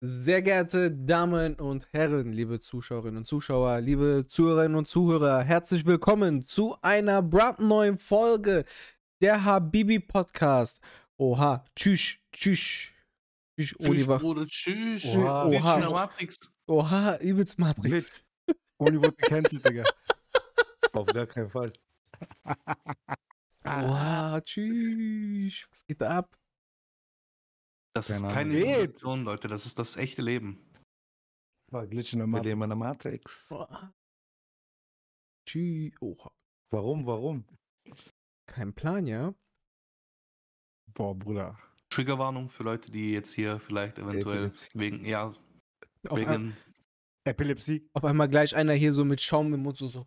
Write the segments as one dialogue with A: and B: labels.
A: Sehr geehrte Damen und Herren, liebe Zuschauerinnen und Zuschauer, liebe Zuhörerinnen und Zuhörer, herzlich willkommen zu einer brandneuen Folge der Habibi Podcast. Oha, tschüss, tschüss. Tschüss, Oliver.
B: Bruder, tschüss.
A: Oha, oha.
B: in der Matrix.
A: Oha, übelst Matrix.
C: Wurde gecancelt, Digga. Auf gar keinen Fall.
A: Oha, tschüss. Was geht da ab?
B: Das ist
C: Keine.
B: Simulation, Leute. Das ist das echte Leben.
C: War Glitch in der Matrix.
D: leben in der Matrix.
A: Oha. Tschüss. Oha.
C: Warum, warum?
A: Kein Plan, ja?
C: Boah, Bruder.
B: Triggerwarnung für Leute, die jetzt hier vielleicht eventuell
D: Epilepsie.
B: wegen, ja,
A: Auf,
B: wegen,
C: Epilepsie.
A: auf einmal gleich einer hier so mit Schaum im Mund so so.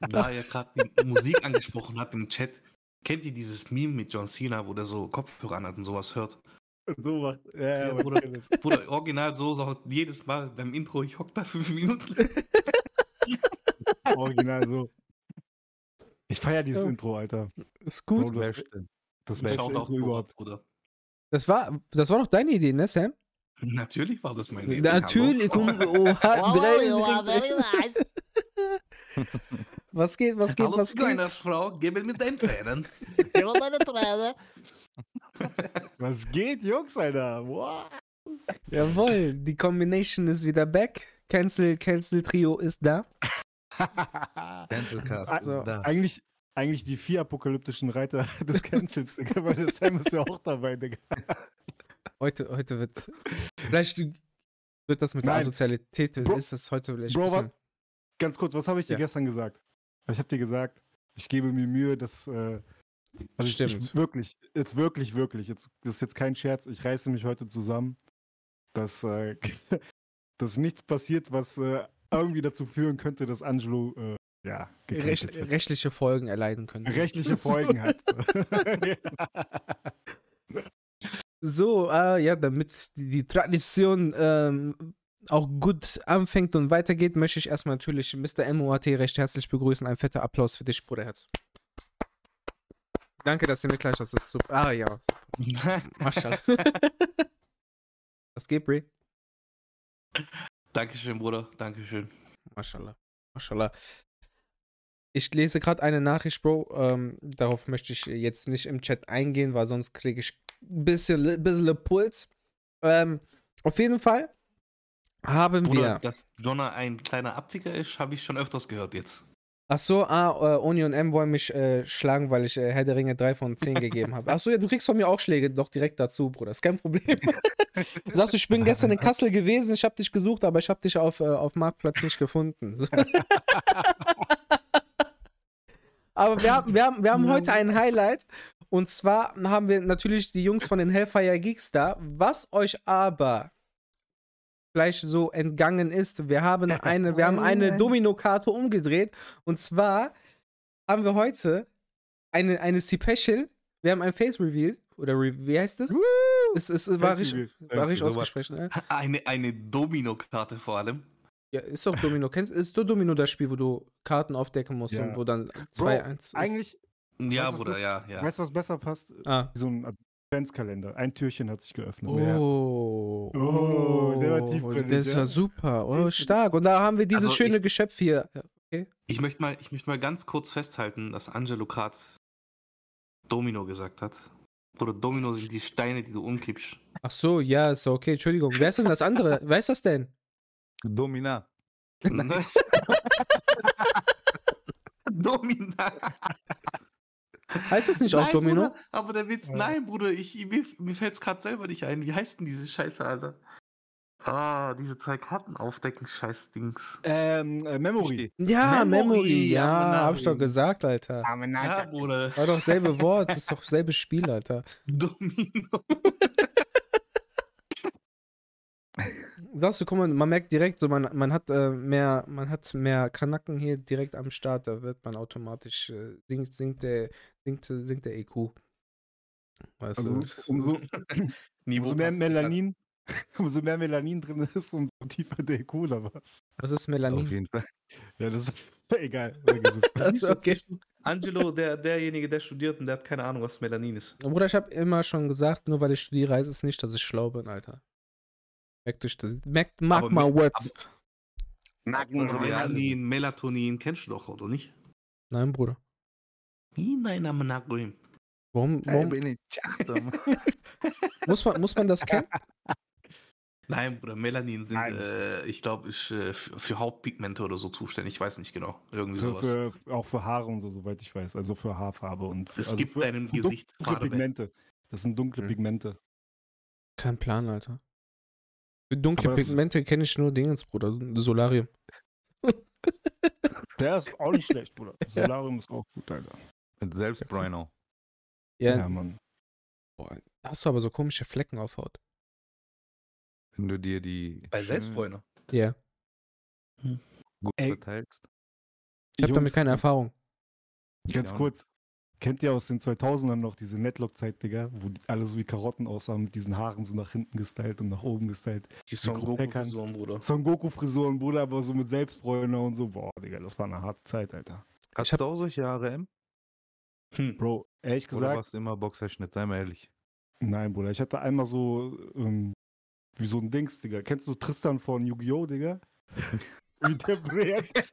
B: da er gerade die Musik angesprochen hat im Chat. Kennt ihr dieses Meme mit John Cena, wo der so Kopfhörer an hat und sowas hört?
C: So macht. Ja, ja,
B: Bruder. Bruder, original so, so jedes Mal beim Intro, ich hock da fünf Minuten.
C: Original so. Ich feier dieses
A: Ja.
C: Intro, Alter.
A: Ist gut.
C: Bro, das, das beste
B: Shoutout,
C: Intro überhaupt.
B: Bruder.
A: Das war, das war doch deine Idee, ne, Sam?
B: Natürlich war das meine Idee.
A: Natürlich.
B: hallo.
A: Komm, oha,
E: Oh,
A: drei-
E: you are very nice.
A: was geht, was geht,
B: Hallo
A: was geht?
B: Zigeunerfrau, gib mir deinen Tränen.
E: Gib mir deine Träne.
C: Was geht, Jungs, Alter? Wow.
A: Jawohl, die Combination ist wieder back. Cancel, Cancel Trio ist da.
D: Cancelcast
C: Also,
D: ist da.
C: eigentlich, eigentlich die vier apokalyptischen Reiter des Cancels, Digga, weil der Sam ist ja auch dabei, Digga.
A: Heute, heute wird. Vielleicht wird das mit der
C: Nein.
A: Asozialität.
C: Bro-
A: ist das heute vielleicht
C: Bro,
A: ein bisschen.
C: Ganz kurz, was habe ich dir
A: Ja.
C: gestern gesagt? Ich habe dir gesagt, ich gebe mir Mühe, dass. Äh, also ich-
A: Stimmt.
C: Ich, wirklich, jetzt wirklich, wirklich, jetzt, das ist jetzt kein Scherz, ich reiße mich heute zusammen, dass, äh, dass nichts passiert, was äh, irgendwie dazu führen könnte, dass Angelo, äh, ja,
A: Rech,
C: wird.
A: rechtliche Folgen erleiden können.
C: rechtliche Folgen hat.
A: So, äh, ja, damit die, die Tradition ähm, auch gut anfängt und weitergeht, möchte ich erstmal natürlich Mr. MOAT recht herzlich begrüßen. Ein fetter Applaus für dich, Bruderherz. Danke, dass ihr mir gleich das ist super. Ah ja, super. Was geht, Brie?
B: Dankeschön, Bruder. Dankeschön.
A: Maschallah. Maschallah. Ich lese gerade eine Nachricht, Bro. Ähm, darauf möchte ich jetzt nicht im Chat eingehen, weil sonst kriege ich ein bisschen, bisschen Puls. Ähm, auf jeden Fall haben
B: Bruder,
A: wir.
B: dass Jonah ein kleiner Abwicker ist, habe ich schon öfters gehört jetzt.
A: Ach so, ah, äh, Oni und M wollen mich äh, schlagen, weil ich äh, Herr der Ringe 3 von 10 gegeben habe. Ach so, ja, du kriegst von mir auch Schläge, doch direkt dazu, Bruder. Ist kein Problem. Sagst du, ich bin gestern in Kassel gewesen, ich habe dich gesucht, aber ich habe dich auf, äh, auf Marktplatz nicht gefunden. So. aber wir haben, wir haben, wir haben heute ein Highlight. Und zwar haben wir natürlich die Jungs von den Hellfire Geeks da. Was euch aber vielleicht so entgangen ist, wir haben eine, wir haben eine Domino-Karte umgedreht. Und zwar haben wir heute eine, eine Special. Wir haben ein Face Reveal. Oder Re wie heißt das? Es, es, es war
C: Face
A: richtig, ausgesprochen. Ne?
B: Eine, eine Domino-Karte vor allem.
A: Ja, ist doch Domino. Kennst, ist doch Domino das Spiel, wo du Karten aufdecken musst
C: Ja.
A: und wo dann
C: Bro,
A: 2-1 ist.
C: eigentlich,
B: Ja,
C: Was ist
B: Bruder, ja, ja.
C: weißt du, was besser passt?
A: Ah.
C: So ein Adventskalender. Ein Türchen hat sich geöffnet.
A: Oh,
C: Oh, war tiefgründig,
A: das
C: ja.
A: war super. Oh, stark. Und da haben wir dieses
B: Also
A: schöne
B: ich-
A: Geschöpf hier. Ja.
B: Ich möchte mal, ich möchte mal ganz kurz festhalten, dass Angelo gerade Domino gesagt hat. Bruder, Domino sind die Steine, die du umkippst.
A: Ach so, ja, ist okay. Entschuldigung. Wer ist denn das andere? Wer ist das denn?
D: Domina.
B: Domina.
A: Heißt das nicht auch
B: Nein,
A: Domino?
B: Bruder, aber der Witz,
C: Ja.
B: nein, Bruder, ich, mir, mir fällt es gerade selber nicht ein. Wie heißt denn diese Scheiße, Alter? Ah, diese zwei Karten aufdecken, Scheiß-Dings.
C: Ähm, äh, Memory.
A: Ja, Memory.
B: Memory,
A: Ja,
B: ja,
A: hab ich doch gesagt, Alter.
B: Ja, Bruder.
A: War doch selbe Wort. Das ist doch selbe Spiel, Alter.
B: Domino.
A: Sagst du, guck mal, man merkt direkt so, man, man hat äh, mehr, man hat mehr Kanacken hier direkt am Start, da wird man automatisch, äh, sinkt, sinkt der, sinkt, sinkt der EQ. Weißt
C: Also
A: du,
C: umso,
B: Niveau
C: umso mehr. Melanin, umso mehr Melanin drin ist, umso tiefer der oder was?
A: Was ist
D: Auf
A: Melanin?
D: jeden Fall.
C: Ja, das ist egal. es.
A: Also, okay.
B: Angelo, der, derjenige, der studiert und der hat keine Ahnung, was Melanin ist.
A: Bruder, ich habe immer schon gesagt, nur weil ich studiere, heißt es nicht, dass ich schlau bin, Alter. Merkt euch das. Merkt,
B: Aber
A: my
B: me-
A: words.
B: Melanin, Melatonin kennst du doch, oder nicht?
A: Nein, Bruder.
B: Nein, am Nagoim.
A: Warum,
D: Hey,
A: warum
D: bin ich
A: muss, man, muss man das kennen?
B: Nein, Bruder, Melanin sind,
C: Nein.
B: äh, ich glaube, ich äh, für, Hautpigmente oder so zuständig. Ich weiß nicht genau. Irgendwie
C: Für,
B: sowas.
C: für, auch für Haare und so, soweit ich weiß. Also für Haarfarbe und für,
B: Es
C: also
B: gibt
C: für,
B: deinem
C: für
B: Gesicht
C: dunkle
B: Farbe.
C: Pigmente. Das sind dunkle
D: Hm.
C: Pigmente.
A: Kein Plan, Alter. Für dunkle Pigmente kenne ich nur Dingens, Bruder. Solarium.
C: Der ist auch nicht schlecht, Bruder. Solarium ist auch gut, Alter.
D: Mit Selbstbräuner.
A: Ja,
C: Ja, Mann.
A: boah, da hast du aber so komische Flecken auf Haut.
D: Wenn du dir die
B: Bei
D: schön
B: Selbstbräuner.
A: Ja.
D: gut
C: Ey.
D: verteilst.
A: Ich habe damit keine Erfahrung.
C: Ganz
D: Ja,
C: kurz. Kennt ihr aus den 2000ern noch diese Netlock-Zeit, Digga? Wo die alle so wie Karotten aussahen, mit diesen Haaren so nach hinten gestylt und nach oben gestylt.
B: Die Son. Goku-Frisuren, Bruder.
C: Son Goku-Frisuren, Bruder, aber so mit Selbstbräuner und so. Boah, Digga, das war eine harte Zeit, Alter.
D: Hast
A: hab-
D: du auch solche Haare, M?
B: Hm.
C: Bro, ehrlich
D: Oder
C: gesagt,
D: warst du immer Boxerschnitt? Sei mal ehrlich.
C: nein, Bruder. Ich hatte einmal so, ähm, wie so ein Dings, Digga. Kennst du Tristan von Yu-Gi-Oh, Digga? wie der Projekt.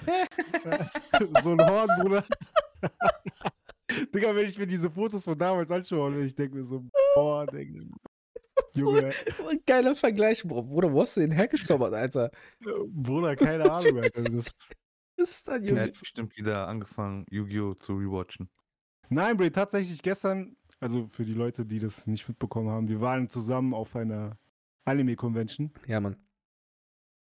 C: so ein Horn, Bruder. Digga, wenn ich mir diese Fotos von damals anschaue, ich denke mir so, boah, Digga. Junge,
A: Geiler Vergleich. Bruder. Wo hast du den hergezaubert, Alter?
C: Bruder, keine Ahnung, Alter. Das,
A: ist
D: Er
A: Junge?
D: hat bestimmt wieder angefangen, Yu-Gi-Oh! zu rewatchen.
C: Nein, Bray, tatsächlich gestern, also für die Leute, die das nicht mitbekommen haben, wir waren zusammen auf einer Anime-Convention
A: Ja, Mann.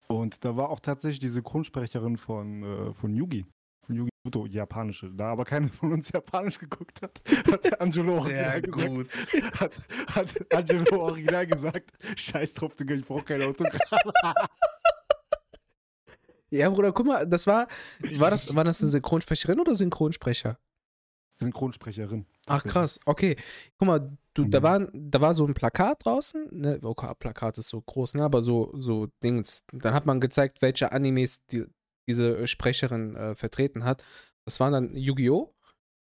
C: und da war auch tatsächlich die Synchronsprecherin von, äh, von Yugi. Von Yugi Muto, die japanische. Da aber keiner von uns japanisch geguckt hat, hat Angelo original gesagt.
B: gut.
C: Hat, hat Angelo original gesagt, scheiß drauf, Digga, ich brauch kein Autogramm.
A: Ja, Bruder, guck mal, das war, war das, war das eine Synchronsprecherin oder Synchronsprecher?
C: Synchronsprecherin.
A: Ach krass, okay. Guck mal, du, da,
C: Mhm.
A: war, da war so ein Plakat draußen, ne, okay, Plakat ist so groß, ne, aber so, so Dings. Dann hat man gezeigt, welche Animes die, diese Sprecherin äh, vertreten hat. Das waren dann Yu-Gi-Oh!,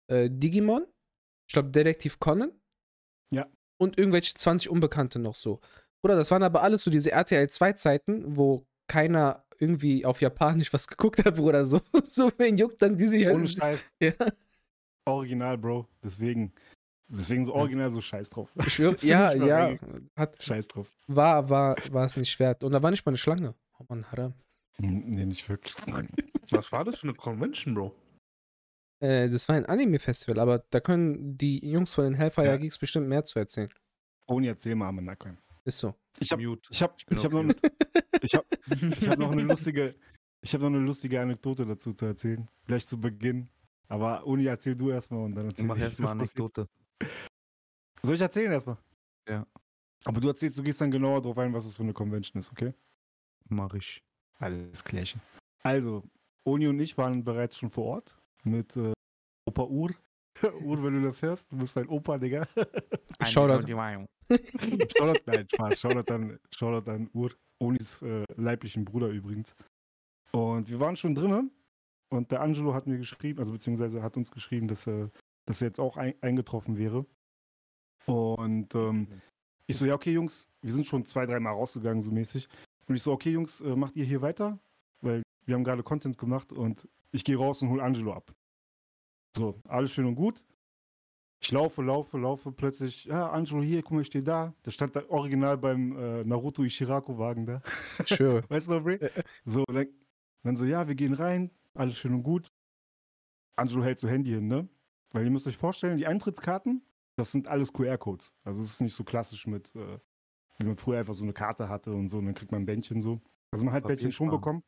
A: äh, Digimon, ich glaube Detektiv Conan.
C: Ja.
A: Und irgendwelche 20 Unbekannte noch so. Oder das waren aber alles so diese RTL 2 Zeiten, wo keiner irgendwie auf Japanisch was geguckt hat, Bruder. So, so wen juckt dann diese
C: Ohne Scheiß.
A: Ja.
C: Original, Bro. Deswegen. Deswegen so original so scheiß drauf.
A: Ich schwöre, ja, ja, hat,
C: Scheiß drauf.
A: war, war, war es nicht wert. Und da war nicht mal eine Schlange. Oh Mann, Haram.
C: Nee, nicht wirklich.
B: Was war das für eine Convention, Bro?
A: Äh, das war ein Anime-Festival, aber da können die Jungs von den Hellfire
C: Ja.
A: Geeks bestimmt mehr zu erzählen.
C: Ohne erzähl mal, Nacken.
A: Ist so.
C: Ich hab,
D: Mute.
C: ich hab,
D: Ich
C: ich hab noch, ich hab, ich hab noch eine lustige, ich habe noch eine lustige Anekdote dazu zu erzählen. Gleich zu Beginn. Aber Uni, erzähl du erstmal und dann erzähl
D: Mach
C: ich,
D: erstmal
C: was passiert.
D: Anekdote.
C: Soll ich erzählen erstmal?
D: Ja.
C: Aber du erzählst, du gehst dann genauer drauf ein, was es für eine Convention ist, okay?
D: Mach ich.
C: Alles klärchen. Also, Oni und ich waren bereits schon vor Ort mit äh, Opa Ur. Ur, wenn du das hörst, du bist ein Opa, Digga.
A: Shoutout.
C: Shoutout, nein, Spaß. Shoutout an, Shoutout an Ur. Onis äh, leiblichen Bruder übrigens. Und wir waren schon drinnen und der Angelo hat mir geschrieben, also beziehungsweise hat uns geschrieben, dass, er dass er jetzt auch ein, eingetroffen wäre. Und ähm, ich so, ja, okay, Jungs, wir sind schon zwei, dreimal rausgegangen, so mäßig. Und ich so, okay, Jungs, äh, macht ihr hier weiter? Weil wir haben gerade Content gemacht und ich gehe raus und hol Angelo ab. So, alles schön und gut. Ich laufe, laufe, laufe, plötzlich, ja, Angelo hier, guck mal, ich stehe da. Der stand da original beim äh, Naruto Ishiraku-Wagen da.
A: Schwöre.
C: Weißt du noch, Bray? So, dann, dann so, ja, wir gehen rein, alles schön und gut. Angelo hält so Handy hin, ne? Weil ihr müsst euch vorstellen, die Eintrittskarten, das sind alles QR-Codes. Also es ist nicht so klassisch mit, äh, wie man früher einfach so eine Karte hatte und so, und dann kriegt man ein Bändchen so. Also man hat Bändchen schon bekommen,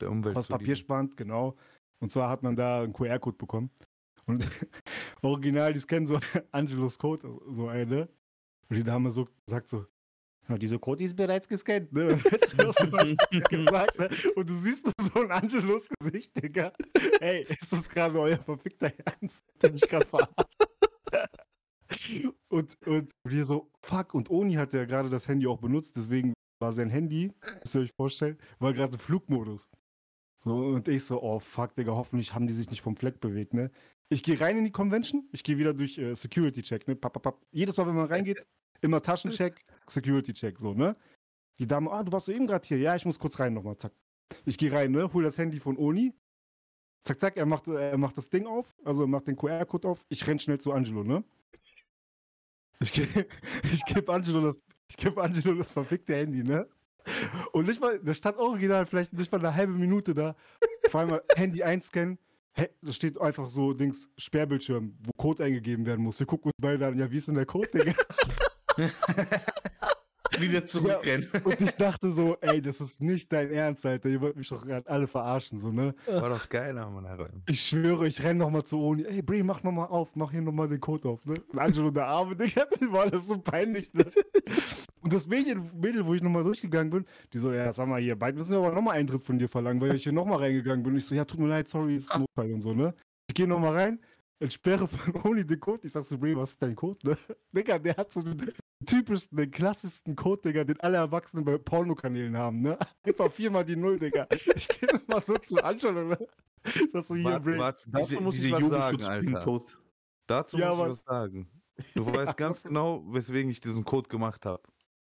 D: Der Umwelt.
C: aus. Papierspann, genau. Und zwar hat man da einen QR-Code bekommen. Und original, die scannen so Angelos Code, so eine. Und die Dame so, sagt so, ja, diese Code ist bereits gescannt, ne? Und weißt du, was du hast gesagt, ne? Und du siehst nur so ein Angelos Gesicht, Digga. Ey, ist das gerade euer verfickter Ernst? Der mich gerade verarscht. Und, und wir so, fuck, und Oni hat ja gerade das Handy auch benutzt, deswegen war sein Handy, müsst ihr euch vorstellen, war gerade im Flugmodus. So, und ich so, oh fuck, Digga, hoffentlich haben die sich nicht vom Fleck bewegt, ne? Ich gehe rein in die Convention, ich gehe wieder durch äh, Security-Check, ne? Papp, papp, papp. Jedes Mal, wenn man reingeht, immer Taschencheck, Security-Check, so, ne? Die Dame, ah, du warst so eben gerade hier, ja, ich muss kurz rein nochmal, zack. Ich gehe rein, ne? Hol das Handy von Oni. Zack, zack, er macht, er macht das Ding auf, also er macht den QR-Code auf. Ich renn schnell zu Angelo, ne? Ich gebe ich geb Angelo, geb Angelo das verfickte Handy, ne? Und nicht mal, da stand original vielleicht nicht mal eine halbe Minute da. Vor allem Handy einscannen. Hä, da steht einfach so Dings, Sperrbildschirm, wo Code eingegeben werden muss. Wir gucken uns beide an, ja, wie ist denn der Code, Digga?
B: Wieder zurückrennen.
C: Und ich dachte so, ey, das ist nicht dein Ernst, Alter. Ihr wollt mich doch gerade alle verarschen, so, ne?
D: War doch geil, Mann. Alter.
C: Ich schwöre, ich renn nochmal zu Oni. Ey, Brie, mach nochmal auf, mach hier nochmal den Code auf, ne? Und Angelo, der Arme, Digga, war das so peinlich, ne? Und das Mädel, Mädel wo ich nochmal durchgegangen bin, die so, ja, sag mal hier, bald müssen wir aber nochmal Eintritt von dir verlangen, weil ich hier nochmal reingegangen bin. Und ich so, ja, tut mir leid, sorry, ist Notfall und so, ne? Ich gehe nochmal rein, entsperre von Oni den Code. Ich sag so, Brie, was ist dein Code, ne? Digga, der hat so den typischsten, den klassischsten Code, Digga, den alle Erwachsenen bei Pornokanälen haben, ne? Einfach viermal die Null, Digga. Ich gehe nochmal so zu anschauen, ne? Sagst du hier,
D: Warte, warte, dazu muss ich was sagen, Alter.
B: Jugendschutz-Code.
D: Dazu
C: Ja,
D: muss ich
C: aber-
D: was sagen. Du weißt ganz genau, weswegen ich diesen Code gemacht habe.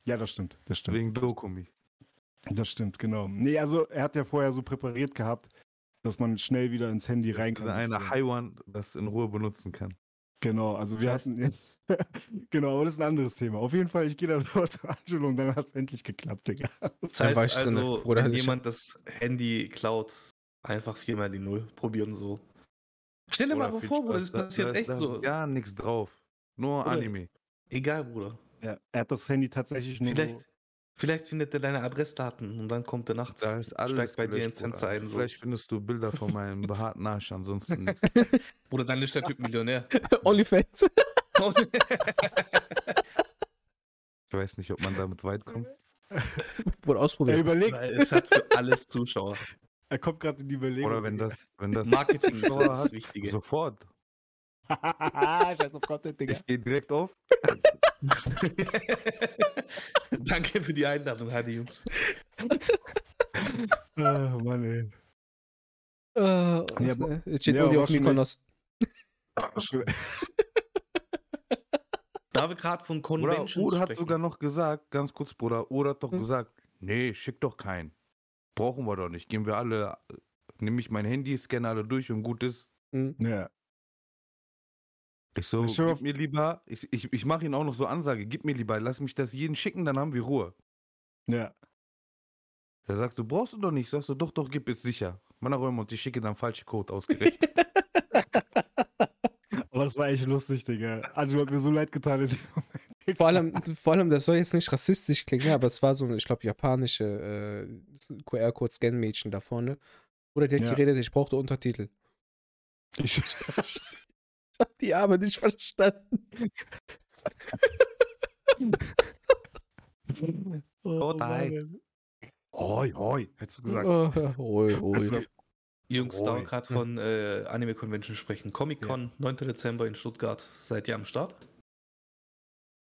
C: Ja, das stimmt, das stimmt.
D: Wegen Dokumi.
C: Das stimmt, genau. Nee, also er hat ja vorher so präpariert gehabt, dass man schnell wieder ins Handy
D: Dass
C: rein kann.
D: eine
C: so.
D: Haiwan das in Ruhe benutzen kann.
C: Genau, also
B: Das
C: wir hatten. genau, aber das ist ein anderes Thema. Auf jeden Fall, ich gehe dann dort zu Angelo und dann hat es endlich geklappt, Digga.
B: Das heißt also,
A: Bruder,
B: wenn jemand das Handy klaut, einfach viermal die Null probieren so. Stell dir mal vor, Bruder, das passiert echt
D: da ist
B: so.
D: Gar nichts drauf. Nur
B: Bruder,
D: Anime.
B: Egal, Bruder.
C: Ja, er hat das Handy tatsächlich nur.
B: Vielleicht, vielleicht findet er deine Adressdaten und dann kommt er nachts,
D: Da ist alles
B: steigt bei dir ins Fenster
D: Bruder.
B: ein. So.
D: Vielleicht findest du Bilder von meinem behaarten Arsch, ansonsten nichts.
B: Oder dann ist der Typ Millionär.
A: Onlyfans.
D: Ich weiß nicht, ob man damit weit kommt.
A: Wurde
C: er
A: ausprobiert.
C: überlegt,
B: Weil es hat für alles Zuschauer.
C: er kommt gerade in die Überlegung.
D: Oder wenn das, wenn das
B: Marketing ist das Wichtige.
D: sofort.
C: Scheiß auf Content, Digga.
D: Ich gehe direkt auf.
B: Danke für die Einladung, Heidi Jungs.
C: Ah, Mann, ey.
A: Äh,
C: Ja,
A: äh, steht
C: ja,
A: nur die
C: aber
A: auf Mykonos.
B: Da wir gerade von
D: Bruder,
B: Conventions
D: Uhr hat
B: sprechen.
D: sogar noch gesagt, ganz kurz, Bruder, Uhr hat doch
A: Hm.
D: gesagt, nee, schick doch keinen. Brauchen wir doch nicht. Gehen wir alle, nehme ich mein Handy, scanne alle durch und gut ist.
A: Mhm.
C: Ja.
D: Ich so,
C: Ich schwör auf-
D: gib mir lieber, ich, ich, ich mache ihm auch noch so Ansage, gib mir lieber, lass mich das jeden schicken, dann haben wir Ruhe.
C: Ja.
D: Da sagst du, brauchst du doch nicht. Sagst du, doch, doch, gib es sicher. Mann, räume und ich schicke dann falsche Code ausgerechnet.
C: Aber das war echt lustig, Digga. Angelo hat mir so leid getan. in dem Moment.
A: Vor allem, vor allem, das soll jetzt nicht rassistisch klingen, aber es war so ein, ich glaube, japanische äh, QR-Code-Scan-Mädchen da vorne. Oder die hat
C: Ja.
A: geredet, ich brauchte Untertitel.
C: Ich,
A: Ich hab die Arme nicht verstanden.
C: oh,
D: nein.
C: Hoi, hoi, hättest du gesagt.
A: Oh, oi, oi.
C: Also,
B: Jungs, da gerade von äh, Anime Convention sprechen. Comic Con, 9. Dezember in Stuttgart. Seid ihr am Start?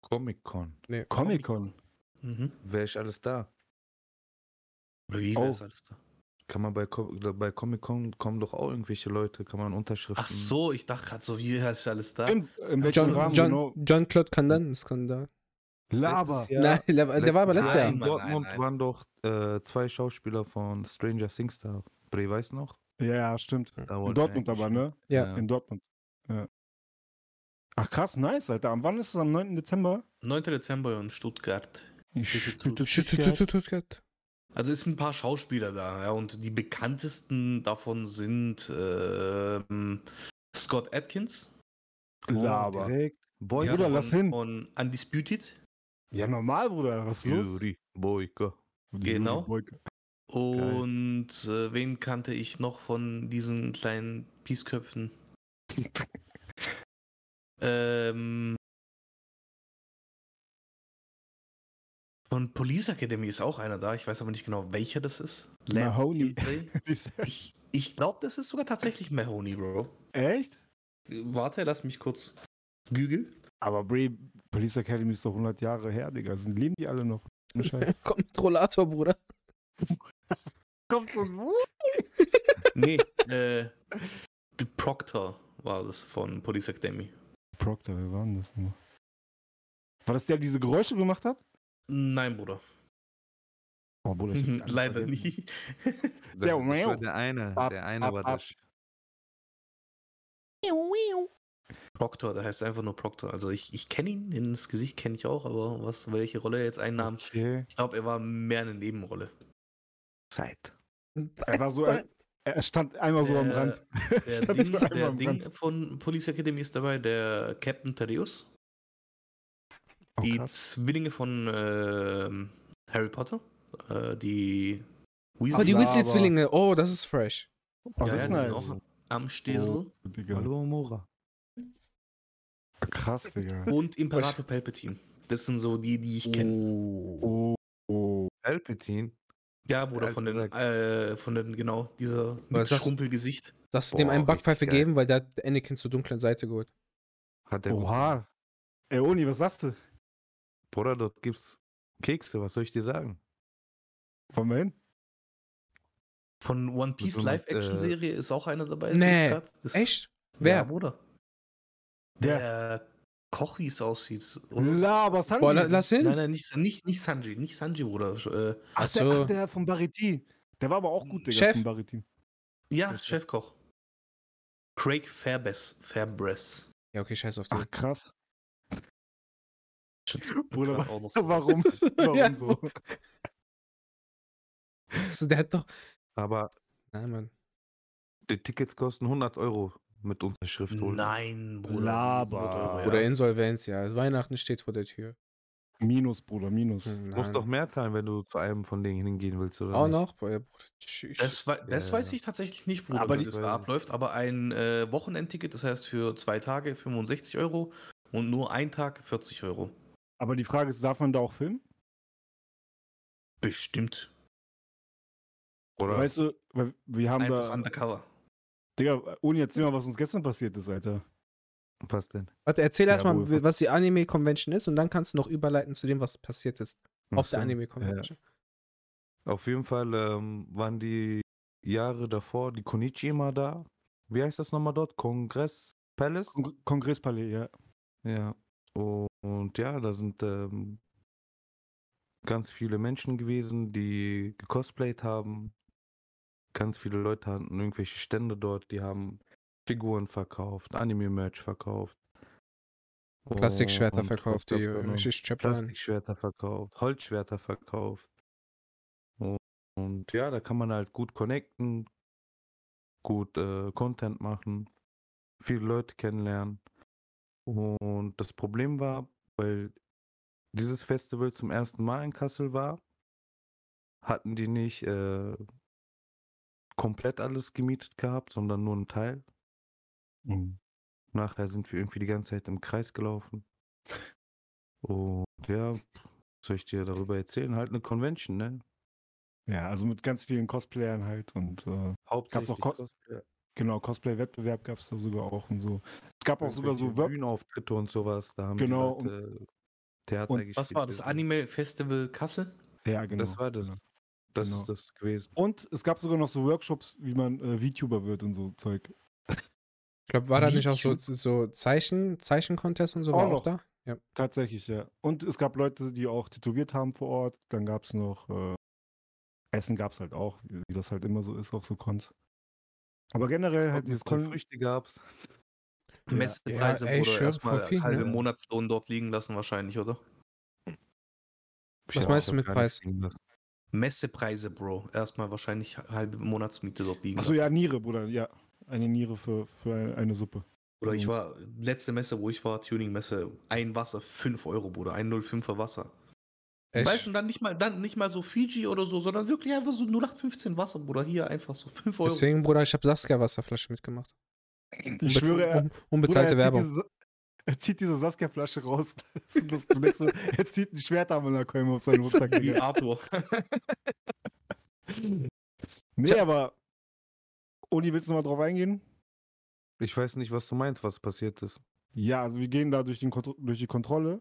D: Comic-Con.
A: Nee.
C: Comic-Con.
B: Mhm.
D: Wäre ich alles da?
B: Wie
C: Oh.
B: wer ist alles da?
D: Kann man bei, bei Comic-Con kommen doch auch irgendwelche Leute, kann man Unterschriften.
B: Ach so, ich dachte gerade so, wie ist alles da?
C: In, in welchem
A: John,
C: Rahmen
A: John,
C: genau?
A: John Claude kann dann, das kann da.
D: Jahr-
A: Nein, der, war aber letztes Jahr.
D: In Dortmund
B: nein, nein.
D: waren doch äh, zwei Schauspieler von Stranger Things da. Bre, weißt du noch?
C: Ja, ja, stimmt.
D: Da
C: In Dortmund aber, ne?
A: Ja.
C: In Dortmund. Ja. Ach krass, nice, Alter. Am wann ist es? Am 9. Dezember?
B: 9. Dezember in Stuttgart.
A: Stuttgart.
B: Also es sind ein paar Schauspieler da, ja, und die bekanntesten davon sind ähm, Scott Atkins.
C: Laber.
D: direkt. Boy,
C: Bruder,
B: von,
C: lass hin.
B: Von Undisputed.
C: Ja, normal, Bruder. Was ist los?
D: Yuri Boyko.
B: Genau.
C: Boyke.
B: Und äh, wen kannte ich noch von diesen kleinen Piesköpfen? ähm, von Police Academy ist auch einer da. Ich weiß aber nicht genau, welcher das ist. Lance
C: Mahoney.
B: Ich, ich glaube, das ist sogar tatsächlich Mahoney, Bro.
C: Echt?
B: Warte, lass mich kurz Google.
C: Aber Brie, Police Academy ist doch 100 Jahre her, Digga. Sind, leben die alle noch? Ohne Scheiß.
A: Kommt mit Rollator, Bruder.
C: Kommt so ein
B: Nee, äh, The Proctor war das von Police Academy.
C: Proctor, wer war denn das nochmal? War das der, der diese Geräusche gemacht hat?
B: Nein, Bruder.
C: Oh, Bruder, ich alle
B: Leider
C: vergessen.
B: nie.
D: War
C: Miau.
D: der eine.
C: Ab,
D: der eine
C: ab,
D: war
C: ab.
D: das.
B: Proctor, der heißt einfach nur Proctor. Also ich, ich kenne ihn, ins Gesicht kenne ich auch, aber was, welche Rolle er jetzt einnahm,
C: Okay.
B: ich glaube, er war mehr eine Nebenrolle.
D: Zeit.
C: Er war so, ein, er stand einmal so am
B: Der-
C: Rand.
B: Der, Ding,
C: so
B: der
C: am
B: Ding
C: Rand.
B: von Police Academy ist dabei, der Captain Thaddeus.
C: Oh,
B: die
C: krass.
B: Zwillinge von ähm, Harry Potter. Äh, die
A: Oh, die Weasley-Zwillinge. Oh, das ist fresh.
C: Oh,
B: Ja,
C: das
B: ja,
C: ist nice.
B: auch am Stesel.
C: Oh, Digga.
D: Hallo, Mora.
C: Krass, Digga.
B: Und Imperator Palpatine. Das sind so die, die ich kenne.
C: Oh, oh.
D: Palpatine.
B: Ja, Bruder, von den, äh, von den, genau, dieser
A: ist das?
B: Schrumpelgesicht.
A: Hast du dem einen Backpfeife
D: geil.
A: geben, weil der hat Anakin zur dunklen Seite geholt.
D: Hat der
C: Oha. Ey, Oni, was sagst du?
D: Bruder, dort gibt's Kekse, was soll ich dir sagen?
C: Wollen wir hin?
B: Von One Piece
D: So
B: Live-Action-Serie ist auch einer dabei.
A: Nee.
B: Das-
A: Echt?
B: Ja,
A: Wer?
B: Bruder.
C: Wer?
B: Der Koch, wie es aussieht. oder?
C: Laber, Sanji.
A: Boah, la- lass hin.
B: Nein, nein, nicht, nicht, nicht Sanji, nicht Sanji, Bruder. Äh,
C: ach,
A: Ach
C: der,
A: so.
C: ach, der von Bariti. Der war aber auch gut, Digga,
A: Chef.
C: von Bariti.
B: ja,
C: Der Chef.
B: Chefkoch. Craig Fairbes. Fairbres.
A: Ja, okay, scheiß auf den.
C: Ach, krass. Bruder, was,
B: auch noch so.
C: warum? Warum
A: Ja.
C: so?
A: Also, der hat doch.
D: Aber
A: Nein, Mann.
D: die Tickets kosten 100 Euro mit Unterschrift. wohl.
B: Nein, Bruder.
C: Laber.
B: 100 Euro,
A: Oder
B: ja.
A: Insolvenz, ja. Weihnachten steht vor der Tür.
C: Minus, Bruder, minus.
A: Hm,
D: Du musst
A: nein.
D: doch mehr zahlen, wenn du zu einem von denen hingehen willst, oder?
A: Auch
D: nicht?
A: noch? Bruder.
B: Das, das
D: Ja,
B: weiß
D: ja.
B: ich tatsächlich nicht, Bruder,
C: Aber
B: wie das da abläuft. Aber ein äh, Wochenendticket, das heißt für zwei Tage 65 Euro und nur ein Tag 40 Euro.
C: Aber die Frage ist, darf man da auch filmen?
B: Bestimmt.
D: Oder?
C: Weißt du, weil wir haben
B: Einfach
C: da.
B: undercover.
C: Digga, Uni, erzähl mal, was uns gestern passiert ist, Alter.
D: was denn?
A: Warte, erzähl
C: Ja,
A: erstmal,
C: was-
A: was die Anime-Convention ist und dann kannst du noch überleiten zu dem, was passiert ist auf der
D: so.
A: Anime-Convention.
D: Auf jeden Fall ähm, waren die Jahre davor die Konichi immer da. Wie heißt das nochmal dort? Kongress Palace?
C: Kong Kongresspalais, ja.
D: Ja. Und ja, da sind ähm, ganz viele Menschen gewesen, die gecosplayt haben. Ganz viele Leute hatten irgendwelche Stände dort, die haben Figuren verkauft, Anime-Merch verkauft.
A: Plastikschwerter
D: Und
A: verkauft, die.
D: Plastikschwerter verkauft, Holzschwerter verkauft. Und, und ja, da kann man halt gut connecten, gut äh, Content machen, viele Leute kennenlernen. Und das Problem war, weil dieses Festival zum ersten Mal in Kassel war, hatten die nicht äh, komplett alles gemietet gehabt, sondern nur einen Teil.
C: Mhm.
D: Nachher sind wir irgendwie die ganze Zeit im Kreis gelaufen. Und ja, soll ich dir darüber erzählen? Halt eine Convention, ne?
C: Ja, also mit ganz vielen Cosplayern halt und äh,
D: Hauptsächlich
C: auch Cos-
D: Cosplay-
C: genau, Cosplay-Wettbewerb gab es da sogar auch und so. Es gab auch sogar so
D: Bühnenauftritte und sowas. Da haben
C: Genau,
D: die Leute Theater
C: und-
D: gespielt.
B: Was war das? Anime Festival Kassel?
C: Ja, genau.
D: Das war das.
C: genau.
D: Das
C: genau.
D: ist das gewesen.
C: Und es gab sogar noch so Workshops, wie man äh, VTuber wird und so Zeug.
A: Ich glaube, war da nicht auch so, so Zeichen, Zeichen-Contest und so?
C: Auch
A: War auch
C: noch.
A: da? Ja.
C: Tatsächlich, ja. Und es gab Leute, die auch tätowiert haben vor Ort. Dann gab es noch äh, Essen gab es halt auch, wie, wie das halt immer so ist auf so Cons. Aber generell halt dieses Con
D: Früchte gab's.
B: Messepreise
A: Ja, ey, schwör,
B: erstmal
A: viel,
B: halbe
A: ne?
B: Monatslohn dort liegen lassen wahrscheinlich, oder?
D: Ich
A: Was
D: hab
A: meinst du mit Preis?
D: nichts liegen lassen.
B: Messepreise, Bro. Erstmal wahrscheinlich halbe Monatsmiete dort liegen.
C: Achso, ja, Niere, Bruder, ja. Eine Niere für, für eine, eine Suppe.
B: Oder ich war, letzte Messe, wo ich war, Tuning-Messe, ein Wasser 5 Euro, Bruder. Ein 05er Wasser.
A: Echt?
B: Weißt du, dann nicht mal, dann nicht mal so Fiji oder so, sondern wirklich einfach so 0815 Wasser, Bruder. Hier einfach so 5 Euro.
A: Deswegen, Bruder, ich habe Saskia-Wasserflasche mitgemacht.
C: Ich schwöre, er,
A: Un unbezahlte
C: Bruder, er
A: Werbung.
C: Zieht diese, er zieht diese Saskia-Flasche raus. Das, ist- das, so, er zieht ein Schwert am Kolme auf seinen Rucksack.
B: Wie. Arthur.
C: Nee, aber Uni, willst du noch mal drauf eingehen?
D: Ich weiß nicht, was du meinst, was passiert ist.
C: Ja, also wir gehen da durch, den durch die Kontrolle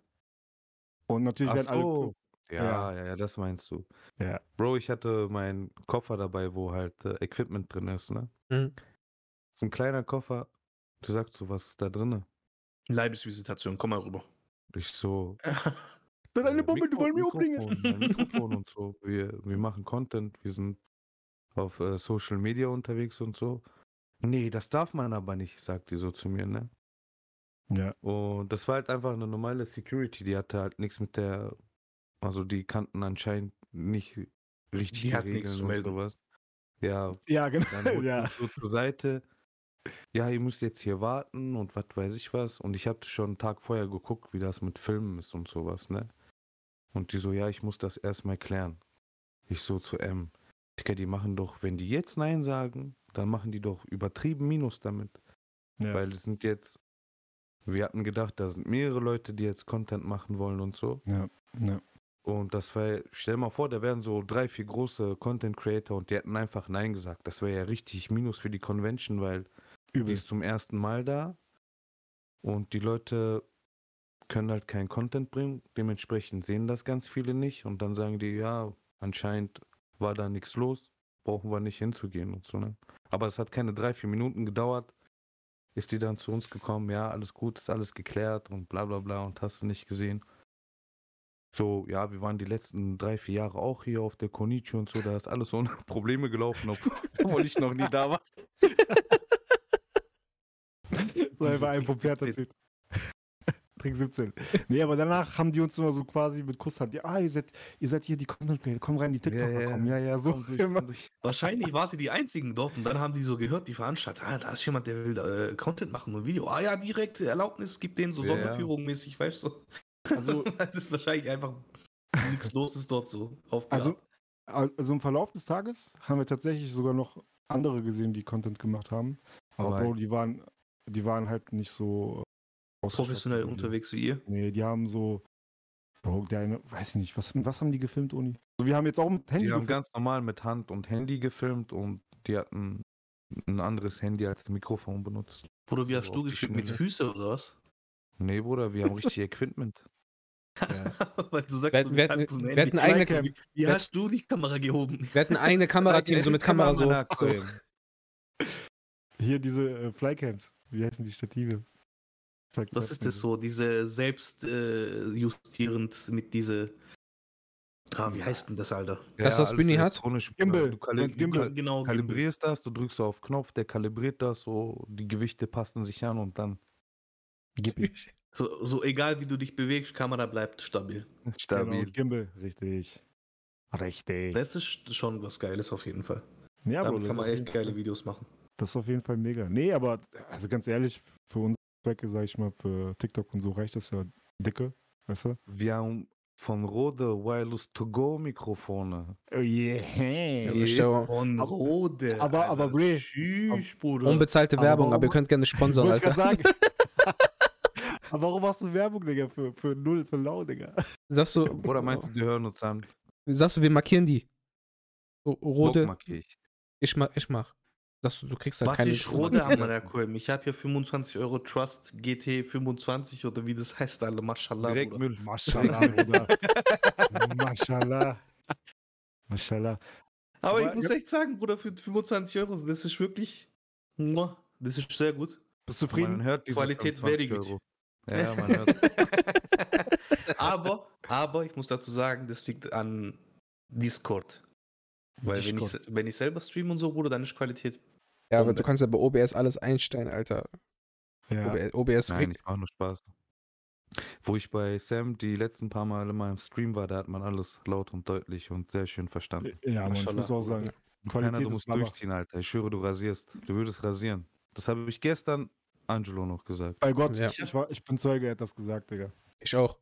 C: Und natürlich
D: Ach
C: werden alle.
D: so. Ja,
C: Ja.
D: ja, ja, das meinst du.
C: Ja.
D: Bro, ich hatte meinen Koffer dabei, wo halt äh, Equipment drin ist, ne?
A: Mhm.
D: So ein kleiner Koffer. Du sagst so, was ist da drinne?
B: Leibesvisitation, komm mal rüber.
D: Ich so.
C: Dann eine Bombe, die
D: Mikro-
C: wollen mich umbringen.
D: Mikrofon und so. Wir, wir machen Content, wir sind auf äh, Social Media unterwegs und so. Nee, das darf man aber nicht, sagt die so zu mir, ne?
C: Ja.
D: Und das war halt einfach eine normale Security, die hatte halt nichts mit der, also die kannten anscheinend nicht richtig
B: Die
D: die,
B: hat nichts
D: Regeln
B: zu
D: und
B: melden.
D: sowas. Ja,
C: Ja, genau.
D: dann
C: ja.
D: so zur Seite. Ja, ihr müsst jetzt hier warten und was weiß ich was. Und ich hatte schon einen Tag vorher geguckt, wie das mit Filmen ist und sowas, ne? Und die so, ja, ich muss das erstmal klären. Ich so zu M. Digga, die machen doch, wenn die jetzt Nein sagen, dann machen die doch übertrieben Minus damit.
C: Ja.
D: Weil es sind jetzt, wir hatten gedacht, da sind mehrere Leute, die jetzt Content machen wollen und so.
C: ja. ja.
D: Und das war, stell dir mal vor, da wären so drei, vier große Content Creator und die hätten einfach Nein gesagt. Das wäre ja richtig Minus für die Convention, weil die
C: Übel.
D: ist zum ersten Mal da und die Leute können halt keinen Content bringen. Dementsprechend sehen das ganz viele nicht und dann sagen die, ja, anscheinend war da nichts los, brauchen wir nicht hinzugehen und so, ne? Aber es hat keine drei, vier Minuten gedauert, ist die dann zu uns gekommen, ja, alles gut, ist alles geklärt und bla bla bla und hast du nicht gesehen. So, ja, wir waren die letzten drei, vier Jahre auch hier auf der Konichi und so, da ist alles ohne Probleme gelaufen, obwohl ich noch nie da war.
C: So einfach ein Pferd erzählt. Trick 17. Nee, aber danach haben die uns immer so quasi mit Kusshand, ja, ah, ihr seid, ihr seid hier die Content Creator, komm rein, die TikToker
D: Ja, ja,
C: kommen. Ja, ja, so.
D: Komm durch, komm durch.
B: Wahrscheinlich wart ihr die einzigen dort und dann haben die so gehört, die Veranstalter, ah, da ist jemand, der will äh, Content machen und Video. Ah ja, direkt Erlaubnis, gibt denen so
D: Ja, ja.
B: Sonderführung mäßig, weißt du?
C: Also-
B: das ist wahrscheinlich einfach nichts los ist dort so.
C: Also, also im Verlauf des Tages haben wir tatsächlich sogar noch andere gesehen, die Content gemacht haben. Aber. Bro, die waren, die waren halt nicht so
B: professionell unterwegs wie ihr.
C: Nee, die haben so, Bro, der eine, weiß ich nicht, was, was haben die gefilmt, Uni? So, wir haben jetzt auch mit Handy
D: Die haben
C: gefilmt.
D: ganz normal mit Hand und Handy gefilmt und die hatten ein anderes Handy als das Mikrofon benutzt.
B: Bruder, wie
D: So
B: hast du gefilmt? Mit
D: Schnelle.
B: Füße oder was?
D: Nee, Bruder, wir haben richtig Equipment.
B: Weil du sagst,
A: Wir-
B: du
A: wir hatten-
B: ein
A: wir hatten eigene-
B: Flycam. Wie, wie
A: wir-
B: hast du die Kamera gehoben?
A: Wir hatten eigene Kamerateam, so mit Kamera so. so.
C: Hier diese äh, Flycams, wie heißen die Stative? Zack,
B: Was ist das so? Diese selbst äh, justierend mit diese. Ah, wie heißt denn das, Alter?
A: Das, was Bünni hat?
C: Gimbal,
D: Du, kali
C: meinst
D: du
C: Gimbal?
B: Genau.
D: kalibrierst das, du drückst auf Knopf, der kalibriert das so, die Gewichte passen sich an und dann
C: Gib ihm.
B: So, so egal wie du dich bewegst, Kamera bleibt stabil.
D: stabil.
C: Genau, Gimbal, richtig. Richtig.
B: Das ist schon was Geiles auf jeden Fall.
C: Ja, Bro,
B: Damit
C: das
B: kann man echt geile
C: Fall-
B: Videos machen.
C: Das ist auf jeden Fall mega. Nee, aber also ganz ehrlich, für unsere Zwecke, sag ich mal, für TikTok und so reicht das ja dicke, weißt du?
D: Wir haben von Rode Wireless To Go Mikrofone.
C: Oh yeah.
A: Ja, Stau.
B: Von Rode.
C: aber- aber Bre,
B: Tschüss, Bruder.
A: Unbezahlte
C: Aber
A: Werbung, aber ihr könnt gerne sponsern,
C: ich
A: Alter.
C: sagen. aber warum machst du Werbung, Digga, für, für null, für lau, Digga?
A: Sagst du,
D: Oder meinst du, die hören uns an?
A: sagst du, wir markieren die? O- Rode,
D: Bock markier ich.
A: ich mach, ich mach. Sagst du, du kriegst halt
B: Was
A: keine
B: ist Rode am Merkulm? Ich habe hier 25 Euro Trust GT 25 oder wie das heißt, alle Mashallah.
D: Direkt
B: Bruder.
D: Müll.
C: Mashallah, Bruder. Mashallah. Mashallah.
B: Aber
C: Aber-
B: ich muss echt sagen, Bruder, für 25 Euro, das ist wirklich. Das ist sehr gut.
C: Bist du
D: Man
C: zufrieden?
D: hört diese
B: Qualität
D: 25
B: very good.
D: Euro. Ja, man hört.
B: aber, aber ich muss dazu sagen, das liegt an Discord. Weil wenn ich,
C: Discord.
B: wenn ich selber streame und so, Bruder, dann ist Qualität.
A: Ja, aber du kannst ja bei OBS alles einstellen, Alter.
C: Ja.
A: OBS, OBS
D: Nein, ich mach nur Spaß. Wo ich bei Sam die letzten paar Mal in meinem Stream war, da hat man alles laut und deutlich und sehr schön verstanden.
C: Ja, Mann, ich muss auch sagen, Qualität
D: du
C: ist
D: musst durchziehen, Alter. Ich schwöre, du rasierst. Du würdest rasieren. Das habe ich gestern Angelo noch gesagt.
C: Bei Gott,
A: Ja.
C: ich, war, ich bin Zeuge, er hat das gesagt, Digga.
A: Ich auch.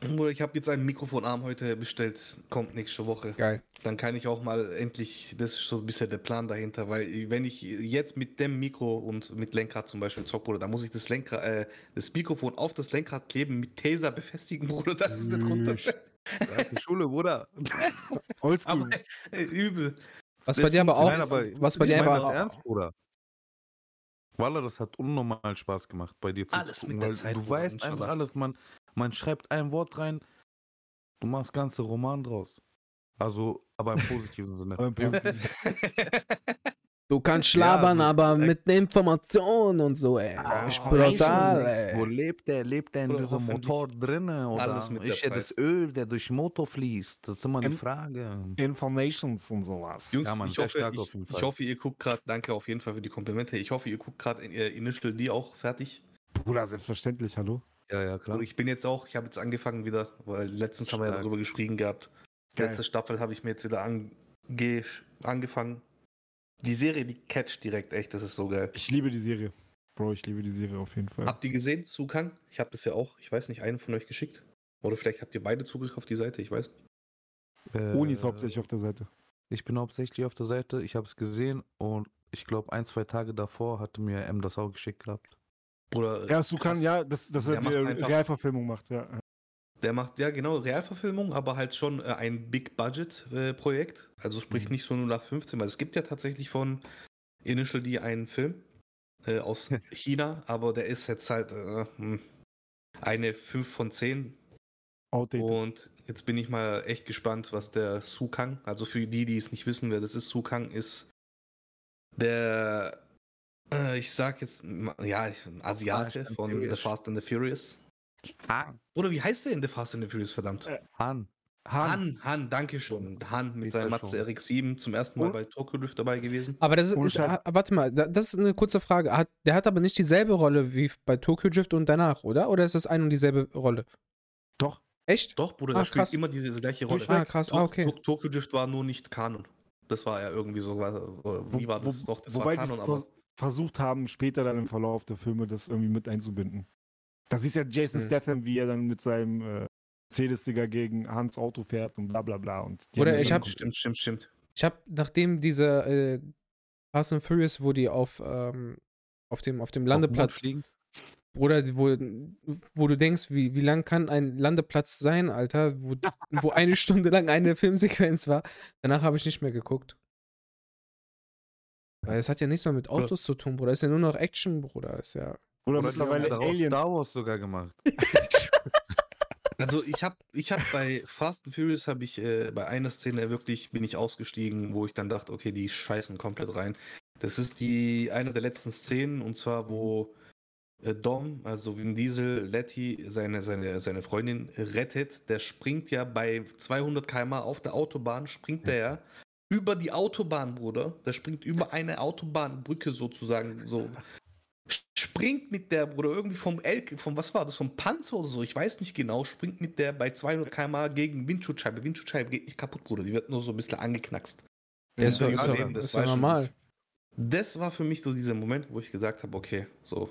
B: Bruder, ich habe jetzt einen Mikrofonarm heute bestellt, kommt nächste Woche.
A: Geil.
B: Dann kann ich auch mal endlich, das ist so ein bisschen der Plan dahinter, weil wenn ich jetzt mit dem Mikro und mit Lenkrad zum Beispiel zock, Bruder, dann muss ich das Lenkrad, äh, das Mikrofon auf das Lenkrad kleben, mit Taser befestigen, Bruder, dass es nicht runterfällt.
D: Die Schule, Bruder.
C: Oldschool.
B: Aber äh, übel.
A: Was
B: Das
A: bei dir aber auch,
B: funktioniert.
A: was bei dir aber
D: das
A: auch,
D: ernst, Bruder. Wallah, das hat unnormal Spaß gemacht, bei dir
B: Alles
D: zuzugucken,
B: mit der
D: weil
B: Zeit,
D: du weißt einfach
B: inshallah.
D: alles, man, Man schreibt ein Wort rein, du machst ganze Roman draus. Also, aber im positiven Sinne.
C: Aber im Positiven.
A: Du kannst
D: Ja,
A: schlabern,
D: so
A: aber mit Informationen und so, ey.
D: Ah,
A: ich brutal,
D: nicht. Wo
A: ey.
D: lebt der? Lebt der in diesem Motor drinnen? Oder
B: alles mit der
D: ist ja
B: Zeit.
D: das Öl, der durch den Motor fließt? Das ist immer die
C: Ähm,
D: Frage.
C: Informations und sowas.
B: Jungs,
D: Ja, Mann,
B: ich,
D: sehr
B: hoffe,
D: stark auf
B: ich, ich hoffe, ihr guckt gerade, danke auf jeden Fall für die Komplimente. Ich hoffe, ihr guckt gerade äh, Initial D auch fertig.
C: Bruder, selbstverständlich, hallo.
D: Ja, ja, klar.
B: Und ich bin jetzt auch, ich habe jetzt angefangen wieder, weil letztens haben wir ja
D: Stark.
B: darüber geschrieben gehabt.
C: Geil.
B: Letzte Staffel habe ich mir jetzt wieder ange angefangen. Die Serie, die catcht direkt echt, das ist so geil.
C: Ich liebe die Serie. Bro, ich liebe die Serie auf jeden Fall.
B: Habt ihr gesehen, Zugang? Ich habe das ja auch, ich weiß nicht, einen von euch geschickt. Oder vielleicht habt ihr beide Zugriff auf die Seite, ich weiß. nicht.
D: Äh,
C: Uni ist hauptsächlich auf der Seite.
D: Ich bin hauptsächlich auf der Seite. Ich habe es gesehen und ich glaube, ein, zwei Tage davor hatte mir M das auch geschickt gehabt.
B: Oder
C: Ja, Sukan, ja, dass, dass er die Realverfilmung macht, ja.
B: Der macht ja genau Realverfilmung, aber halt schon äh, ein Big-Budget-Projekt. also sprich
C: Mhm.
B: nicht so 0815, weil es gibt ja tatsächlich von Initial D einen Film äh, aus China, aber der ist jetzt halt äh, hm, eine 5 von 10.
C: Outdated.
B: Und jetzt bin ich mal echt gespannt, was der Su Kang, also für die, die es nicht wissen, wer das ist, Su Kang ist der, äh, ich sag jetzt, ja, Asiate von The. Fast and the Furious.
D: Han.
B: Oder wie heißt der in The Fast and the Furious, verdammt?
C: Äh,
D: Han.
C: Han.
B: Han, Han, danke schon. Han mit seinem Matze
D: schon.
B: RX-7 zum ersten Mal
C: Und-
B: bei Tokyo Drift dabei gewesen.
A: Aber das ist, ist ah, warte mal, da- das ist eine kurze Frage. Hat, der hat aber nicht dieselbe Rolle wie bei Tokyo Drift und danach, oder? Oder ist das ein und dieselbe Rolle?
C: Doch.
A: Echt?
B: Doch, Bruder,
A: Ah,
B: der spielt
A: krass.
B: immer diese gleiche Rolle.
A: Ah, krass. Ah, okay.
B: Tok- Tokyo Drift war nur nicht Kanon. Das war ja irgendwie so, wie war das? Doch, das
C: wobei
B: war
C: die
B: Kanon, aber
C: vers versucht haben, später dann im Verlauf der Filme das irgendwie mit einzubinden. Da siehst du ja Jason
A: Hm.
C: Statham, wie er dann mit seinem äh, Mercedes-Digger gegen Hans Auto fährt und bla bla bla. Und die
A: Oder ich hab-
B: Stimmt, stimmt, stimmt.
A: Ich habe, nachdem diese äh, Fast and Furious, wo die auf, ähm, auf, dem, auf dem Landeplatz,
D: Fliegen.
A: Bruder, wo, wo du denkst, wie, wie lang kann ein Landeplatz sein, Alter, wo, wo eine Stunde lang eine Filmsequenz war. Danach habe ich nicht mehr geguckt. Weil es hat ja nichts mehr mit Autos zu tun, Bruder. Es ist ja nur noch Action, Bruder. Ist ja.
C: Oder mittlerweile Alien.
D: Star Wars sogar gemacht.
B: Also ich habe ich hab bei Fast and Furious habe ich äh, bei einer Szene wirklich bin ich ausgestiegen, wo ich dann dachte, okay, die scheißen komplett rein. Das ist die eine der letzten Szenen und zwar wo äh, Dom, also Vin Diesel, Letty seine seine seine Freundin rettet. Der springt ja bei 200 km auf der Autobahn springt der ja über die Autobahn, Bruder. Der springt über eine Autobahnbrücke sozusagen so springt mit der, Bruder, irgendwie vom Elk, vom, was war das, vom Panzer oder so, ich weiß nicht genau, springt mit der bei 200 km gegen Windschutzscheibe. Windschutzscheibe geht nicht kaputt, Bruder, die wird nur so ein bisschen angeknackst.
A: Ja, ist
B: Ja,
A: ist
B: eben, das
A: ist
B: schon
A: normal.
B: Das war für mich so dieser Moment, wo ich gesagt habe, okay, so,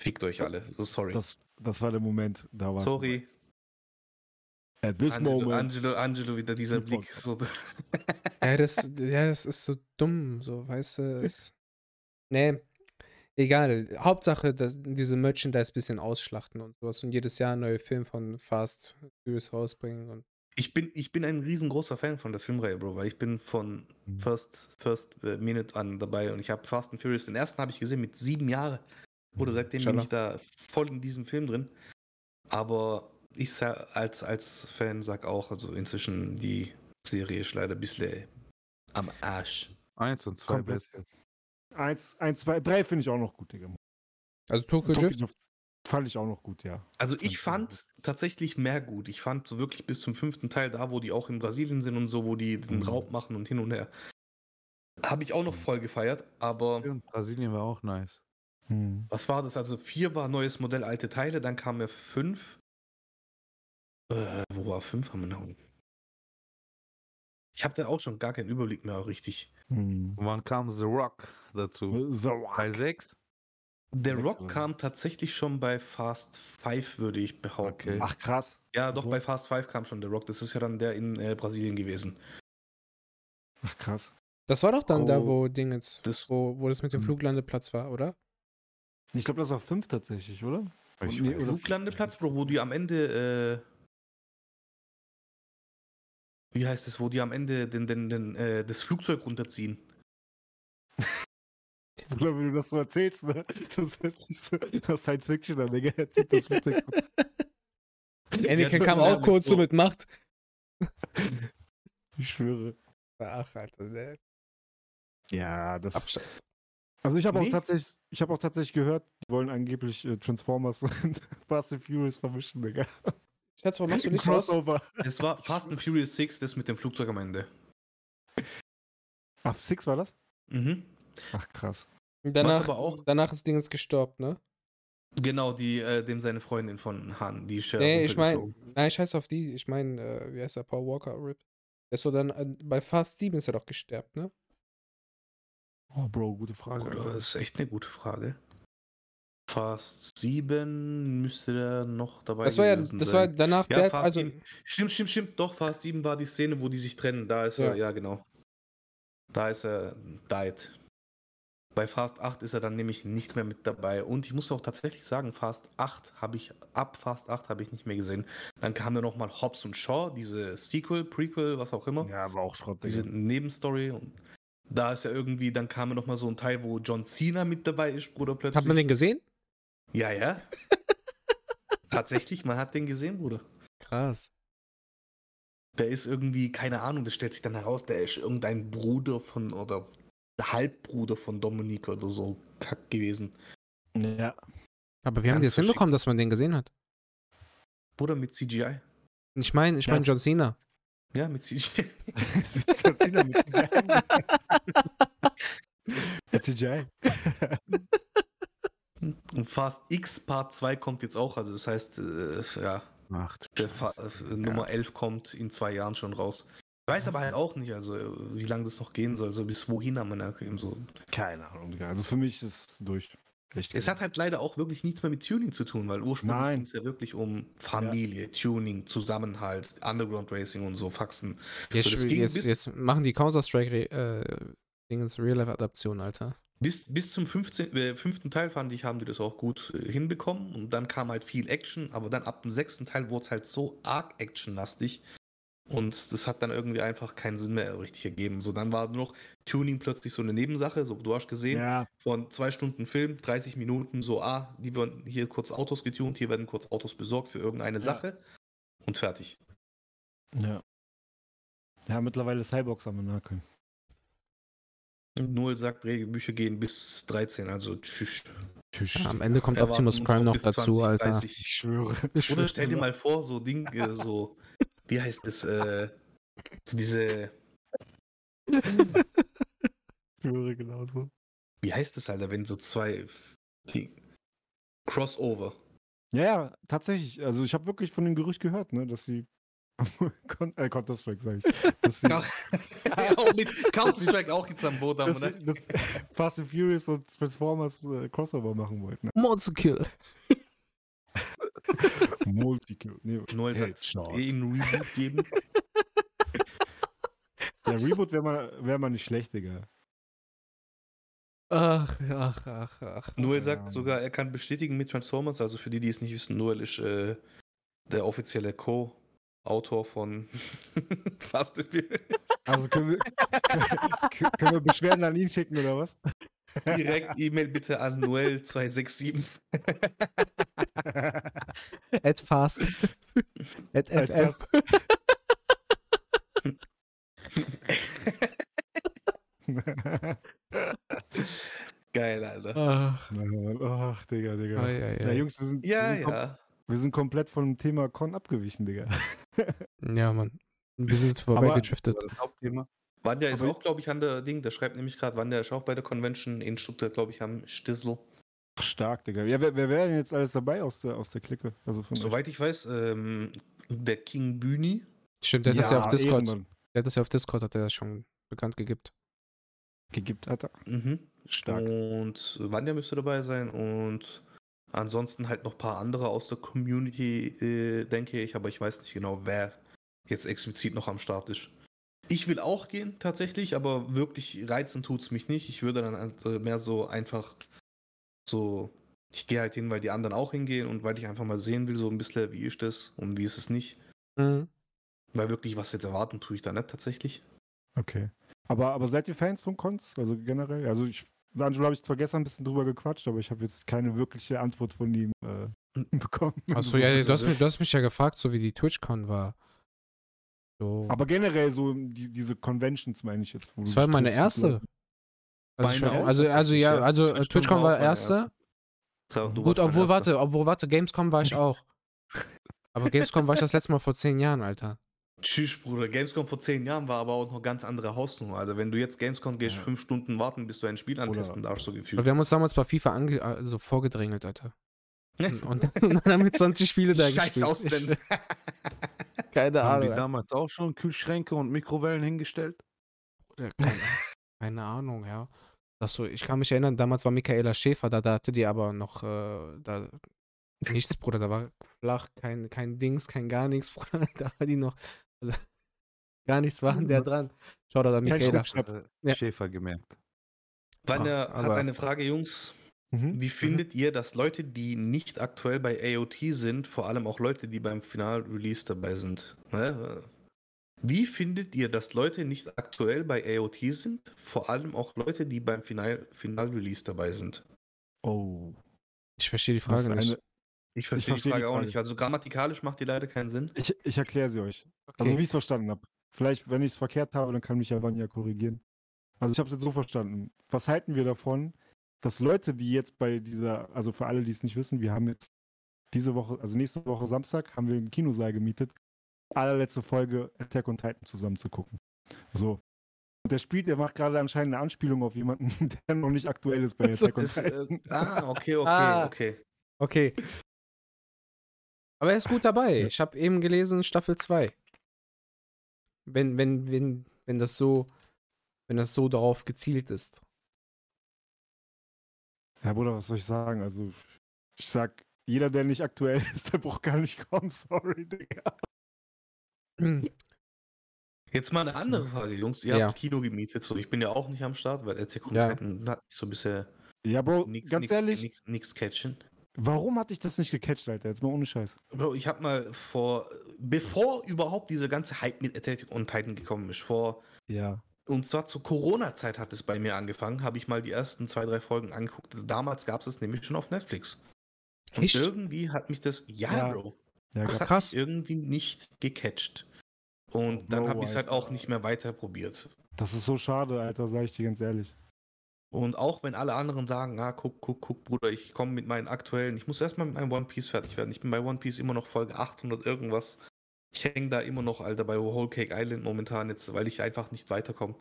B: fickt euch alle, so sorry.
C: Das, das war der Moment, da war
B: sorry,
C: At this
B: Angelo,
C: moment.
B: Angelo, Angelo, wieder dieser. Blick. So,
A: Ja, das, ja, das ist so dumm, so, weißt du. Ist, nee, egal. Hauptsache, dass diese Merchandise ein bisschen ausschlachten und sowas und jedes Jahr neue Film von Fast Furious rausbringen. Und
B: ich, bin, ich bin ein riesengroßer Fan von der Filmreihe, Bro, weil ich bin von
C: Mhm.
B: First, First äh, Minute an dabei und ich habe Fast and Furious, den ersten habe ich gesehen mit sieben Jahren. Oder seitdem bin
A: Inshallah.
B: ich da voll in diesem Film drin. Aber ich als, als Fan sag auch, also inzwischen die Serie ist leider ein bisschen am Arsch.
D: Eins und zwei
C: Komplett.
D: besser.
C: Eins, eins, zwei, drei finde ich auch noch gut, Digga.
A: also Tokyo
C: Tokyo
A: Drift,
C: fand ich auch noch gut, ja.
B: Also
C: Fand
B: ich
C: auch
B: fand tatsächlich mehr gut. Ich fand so wirklich bis zum fünften Teil da, wo die auch in Brasilien sind und so, wo die den
C: Mhm.
B: Raub machen und hin und her. Habe ich auch noch voll gefeiert, aber
D: Und Brasilien war auch nice.
C: Hm.
B: was war das? Also vier war neues Modell, alte Teile, dann kam ja fünf. Äh, wo war fünf? Haben wir noch? Ich habe da auch schon gar keinen Überblick mehr richtig.
C: Hm.
D: Und wann kam The Rock dazu?
C: So,
D: Teil 6?
B: Der Rock
C: oder
B: kam tatsächlich schon bei Fast Five, würde ich behaupten.
D: Okay.
C: Ach krass.
B: Ja, doch, bei Fast Five kam schon der Rock. Das ist ja dann der in äh, Brasilien gewesen.
C: Ach krass.
A: das war doch dann da,
B: Oh,
A: wo Ding jetzt,
B: das-
A: wo, wo das mit dem
C: Mhm.
A: Fluglandeplatz war, oder?
C: Ich glaube, das war fünf tatsächlich, oder?
D: Ich
C: Nee,
B: Fluglandeplatz, Bro, wo die am Ende, äh, wie heißt es, wo die am Ende den, den, den, äh, das Flugzeug runterziehen.
C: Bruder, wenn du das so erzählst, ne? Das hört sich so nach Science Fiction an, Digga. Er zieht das Flugzeug.
A: Anakin kam auch kurz so mit Macht.
C: Ich schwöre.
A: Ach, Alter, ne?
C: Ja, das.
A: Absch-
C: Also ich habe auch
B: Nee.
C: tatsächlich, ich habe auch tatsächlich gehört, die wollen angeblich äh, Transformers und Fast and Furious vermischen, Digga.
A: Schatz, warum machst du nicht was?
C: Crossover.
B: Es war Fast and Furious 6, das mit dem Flugzeug am Ende.
C: Ach, Six war das?
B: Mhm.
C: Ach, krass.
A: Danach,
B: aber auch-
A: danach ist Dingens gestorben, ne?
B: Genau, die, äh, dem seine Freundin von Han, die ist ja
A: Nee, ich meine, nein, scheiß auf die. Ich meine, äh, wie heißt der? Paul Walker, RIP. Der ist so dann, äh, bei Fast 7 ist er doch gesterbt, ne?
C: Oh, Bro, gute Frage.
B: Gut, das ist echt eine gute Frage. Fast 7 müsste der noch dabei
A: Das war ja,
B: gewesen
A: das war
B: sein.
A: danach
B: Ja,
A: der,
B: Fast
A: also,
B: 7. Stimmt, stimmt, stimmt. Doch, Fast 7 war die Szene, wo die sich trennen. Da ist
A: Ja.
B: er, ja, genau. Da ist er died. Bei Fast 8 ist er dann nämlich nicht mehr mit dabei. Und ich muss auch tatsächlich sagen, Fast 8 habe ich, ab Fast 8 habe ich nicht mehr gesehen. Dann kam ja nochmal Hobbs und Shaw, diese Sequel, Prequel, was auch immer.
C: Ja, aber auch Schrott,
B: diese
C: Digga.
B: Nebenstory. Und da ist ja irgendwie, dann kam ja nochmal so ein Teil, wo John Cena mit dabei ist, Bruder, plötzlich.
A: hat man den gesehen?
B: Ja, ja. Tatsächlich, man hat den gesehen, Bruder.
A: Krass.
B: Der ist irgendwie, keine Ahnung, das stellt sich dann heraus, der ist irgendein Bruder von oder Halbbruder von Dominik oder so kack gewesen.
C: Ja.
A: Aber wir haben das hinbekommen, dass man den gesehen hat.
B: Bruder mit CGI.
A: Ich meine, ich meine John Cena.
B: Ja, mit CGI.
C: mit John Cena, mit CGI. mit CGI.
B: Und Fast X Part 2 kommt jetzt auch, also das heißt, äh, ja,
C: Ach,
B: der Fa äh, Nummer 11 kommt in zwei Jahren schon raus. Ich weiß aber halt auch nicht, also wie lange das noch gehen soll, so bis wohin haben wir da eben so.
C: Keine Ahnung. Also für mich ist es durch. Echt.
B: Es hat halt leider auch wirklich nichts mehr mit Tuning zu tun, weil ursprünglich ging es ja wirklich um Familie, Tuning, Zusammenhalt, Underground Racing und so Faxen.
A: Jetzt,
B: So,
A: jetzt, jetzt machen die Counter-Strike äh, Dingens Real-Life-Adaption, Alter.
B: Bis, bis zum 15, äh, fünften Teil fand ich, haben die das auch gut äh, hinbekommen und dann kam halt viel Action, aber dann ab dem sechsten Teil wurde es halt so arg actionlastig und das hat dann irgendwie einfach keinen Sinn mehr richtig ergeben. So, dann war nur noch Tuning plötzlich so eine Nebensache, so du hast gesehen,
C: Ja,
B: von zwei Stunden Film, 30 Minuten, so, ah, die werden hier kurz Autos getunt, hier werden kurz Autos besorgt für irgendeine
C: Ja.
B: Sache und fertig.
C: ja. Ja, mittlerweile Cyborgs am Nacken.
B: Null sagt, Regelbücher gehen bis 13, also tschüss.
C: Tschüss.
A: Ja, am Ende kommt Optimus Prime noch dazu,
B: 20,
A: Alter.
B: 30.
C: Ich schwöre.
B: Oder stell dir mal vor, so Ding, äh, so, wie heißt das, äh, so diese,
C: Ich schwöre genauso.
B: wie heißt das, Alter, wenn so zwei die, Crossover.
C: Ja, ja, tatsächlich. Also ich habe wirklich von dem Gerücht gehört, ne, dass sie Con äh, Counter-Strike, sag ich. Dass sie,
B: Ja, auch mit Counter-Strike auch jetzt am Boot haben, ne?
C: sie das Fast and Furious und Transformers äh, Crossover machen wollten.
A: Monster Kill.
C: Multikill. Nee,
B: Noel sagt,
C: Headshot.
B: eh einen Reboot geben.
C: Der Reboot wäre mal, wär mal nicht schlecht, Digga.
A: Ach, ach, ach, ach.
B: Noel
C: Ja.
B: sagt sogar, er kann bestätigen mit Transformers, also für die, die es nicht wissen, Noel ist äh, der offizielle Co-Autor von Fast and Furious.
C: Also können wir, können, können wir Beschwerden an ihn schicken oder was?
B: Direkt E-Mail bitte an Noel267.
A: At fast. At FF.
B: Geil, Alter.
A: Ach,
C: Ach, Digga, Digga.
A: ei, ei,
C: Ja,
A: ei.
C: Jungs, wir sind,
B: Ja,
C: wir, sind
B: ja.
C: Wir sind komplett vom Thema Con abgewichen, Digga.
A: ja, Mann. Wir sind jetzt.
D: Das Hauptthema.
B: Wanda ist
C: Aber-
B: auch, glaube ich, an der Ding. Der schreibt nämlich gerade, Wanda ist auch bei der Convention in Stuttgart, glaube ich, am Stissel.
C: Ach, stark, Digga. Ja, wer, wer wäre denn jetzt alles dabei aus der, aus der Clique? Also von euch?
B: Soweit ich weiß, ähm, der King Bühni.
A: Stimmt, der hat das ja auf Discord.
C: Ehrenmann
A: Der hat das ja auf Discord, hat er das schon bekannt gegeben.
C: Gegeben hat er.
B: Mhm.
C: Stark.
B: Und Wanda müsste dabei sein. Und ansonsten halt noch ein paar andere aus der Community, äh, denke ich. Aber ich weiß nicht genau, wer jetzt explizit noch am Start ist. Ich will auch gehen, tatsächlich, aber wirklich reizen tut es mich nicht. Ich würde dann äh, mehr so einfach so. Ich gehe halt hin, weil die anderen auch hingehen und weil ich einfach mal sehen will, so ein bisschen, wie ist das und wie ist es nicht.
A: Mhm.
B: Weil wirklich was jetzt erwarten tue ich da nicht tatsächlich.
C: Okay. Aber, aber seid ihr Fans von Cons? Also generell? Also ich, Angelo habe ich zwar gestern ein bisschen drüber gequatscht, aber ich habe jetzt keine wirkliche Antwort von ihm äh, bekommen.
A: Achso, ja, du hast, mich, du hast mich ja gefragt, so wie die TwitchCon war. So.
C: Aber generell so die, diese Conventions meine ich jetzt.
A: das war meine
C: und
A: erste.
C: so.
A: Also,
B: Meine
A: schon, also, also ja, also
B: TwitchCon
A: TwitchCon
B: war
A: erste.
B: So,
A: Gut, obwohl, warte, obwohl, warte, Gamescom war ich auch. Aber Gamescom war ich das letzte Mal vor zehn Jahren, Alter.
B: Tschüss, Bruder. Gamescom vor zehn Jahren war aber auch noch ganz andere Hausnummer. Also, wenn du jetzt Gamescom gehst,
C: Ja.
B: fünf Stunden warten, bis du ein Spiel antesten darfst, so
A: Aber
B: gefühlt.
A: wir haben uns damals bei FIFA ange also vorgedrängelt, Alter. Und, und dann haben wir 20 Spiele da
B: Scheiß
A: gespielt.
B: Ausländer.
A: Keine
D: Haben die
A: Ahnung.
D: damals auch schon Kühlschränke und Mikrowellen hingestellt?
A: Keine, keine Ahnung, ja. Das so, ich kann mich erinnern, damals war Michaela Schäfer da, da hatte die aber noch äh, da, nichts, Bruder. Da war flach, kein, kein Dings, kein gar nichts, Bruder. Da war die noch. Also, gar nichts war an der dran. Schau da,
C: Kein
A: Michaela.
C: Schrumpfschnapp.
D: Äh,
A: Ja.
D: Schäfer gemerkt.
B: Vanya
A: Ah,
B: hat
A: aber-
B: eine Frage, Jungs.
C: Mhm.
B: Wie findet ihr, dass Leute, die nicht aktuell bei AOT sind, vor allem auch Leute, die beim Final-Release dabei sind, ne? wie findet ihr, dass Leute nicht aktuell bei AOT sind, vor allem auch Leute, die beim Final- Final-Release dabei sind?
C: Oh.
A: Ich verstehe die
C: Das
A: Frage
C: ist
A: nicht.
C: eine,
B: Ich verstehe die
C: verstehe die
B: Frage auch
C: Frage.
B: nicht. Also grammatikalisch macht die leider keinen Sinn.
C: ich ich erkläre sie euch. Also wie ich es verstanden habe. Vielleicht, wenn ich es verkehrt habe, dann kann mich ja Vanya korrigieren. Also ich habe es jetzt so verstanden. Was halten wir davon, dass Leute, die jetzt bei dieser, also für alle, die es nicht wissen, wir haben jetzt diese Woche, also nächste Woche Samstag, haben wir einen Kinosaal gemietet, allerletzte Folge Attack on Titan zusammen zu gucken. So. Und der spielt, der macht gerade anscheinend eine Anspielung auf jemanden, der noch nicht aktuell ist bei
A: Also,
C: Attack on
B: äh,
C: Titan.
B: ah, okay, okay,
A: Ah.
B: okay.
A: Okay. Aber er ist gut dabei. Ich habe eben gelesen, Staffel 2. Wenn, wenn, wenn, wenn das so, wenn das so darauf gezielt ist.
C: Ja, Bruder, was soll ich sagen? Also, ich sag, jeder, der nicht aktuell ist, der braucht gar nicht kommen. Sorry, Digga.
B: Jetzt mal eine andere Frage, Jungs. Ihr
A: Ja.
B: habt Kino gemietet, so ich bin ja auch nicht am Start, weil Attack on
A: Ja.
B: Titan hat nicht so bisher
C: Ja, Bro,
B: nix,
C: ganz
B: nix,
C: ehrlich,
B: nix catchen.
C: Warum hatte ich das nicht gecatcht, Alter? Jetzt mal ohne Scheiß.
B: Bro, ich habe mal vor, bevor überhaupt diese ganze Hype mit Attack on Titan gekommen ist, vor,
C: Ja.
B: und zwar zur Corona-Zeit hat es bei mir angefangen, habe ich mal die ersten zwei, drei Folgen angeguckt. Damals gab es es nämlich schon auf Netflix. Und
A: Echt?
B: irgendwie hat mich das, ja,
C: Ja.
B: Bro,
C: Ja,
B: das
C: krass.
B: hat
A: krass.
B: mich irgendwie nicht gecatcht. Und dann habe ich es halt auch nicht mehr weiter probiert.
C: Das ist so schade, Alter, sag ich dir ganz ehrlich.
B: Und auch wenn alle anderen sagen, ah, guck, guck, guck, Bruder, ich komme mit meinen aktuellen, ich muss erstmal mit meinem One Piece fertig werden. Ich bin bei One Piece immer noch Folge 800 irgendwas. Ich hänge da immer noch, Alter, bei Whole Cake Island momentan jetzt, weil ich einfach nicht weiterkomme.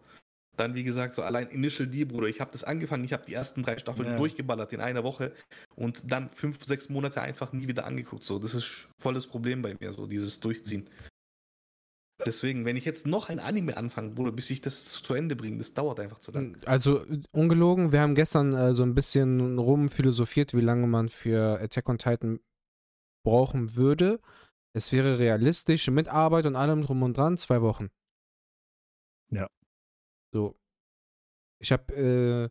B: Dann, wie gesagt, so allein Initial D, Bruder, ich habe das angefangen, ich habe die ersten drei Staffeln
C: Ja.
B: durchgeballert in einer Woche und dann fünf, sechs Monate einfach nie wieder angeguckt. So, das ist voll das Problem bei mir, so dieses Durchziehen. Deswegen, wenn ich jetzt noch ein Anime anfange, Bruder, bis ich das zu Ende bringe, das dauert einfach zu lange.
A: Also, ungelogen, wir haben gestern äh, so ein bisschen rumphilosophiert, wie lange man für Attack on Titan brauchen würde. Es wäre realistisch, mit Arbeit und allem drum und dran, zwei Wochen.
C: Ja.
A: So. Ich habe, äh,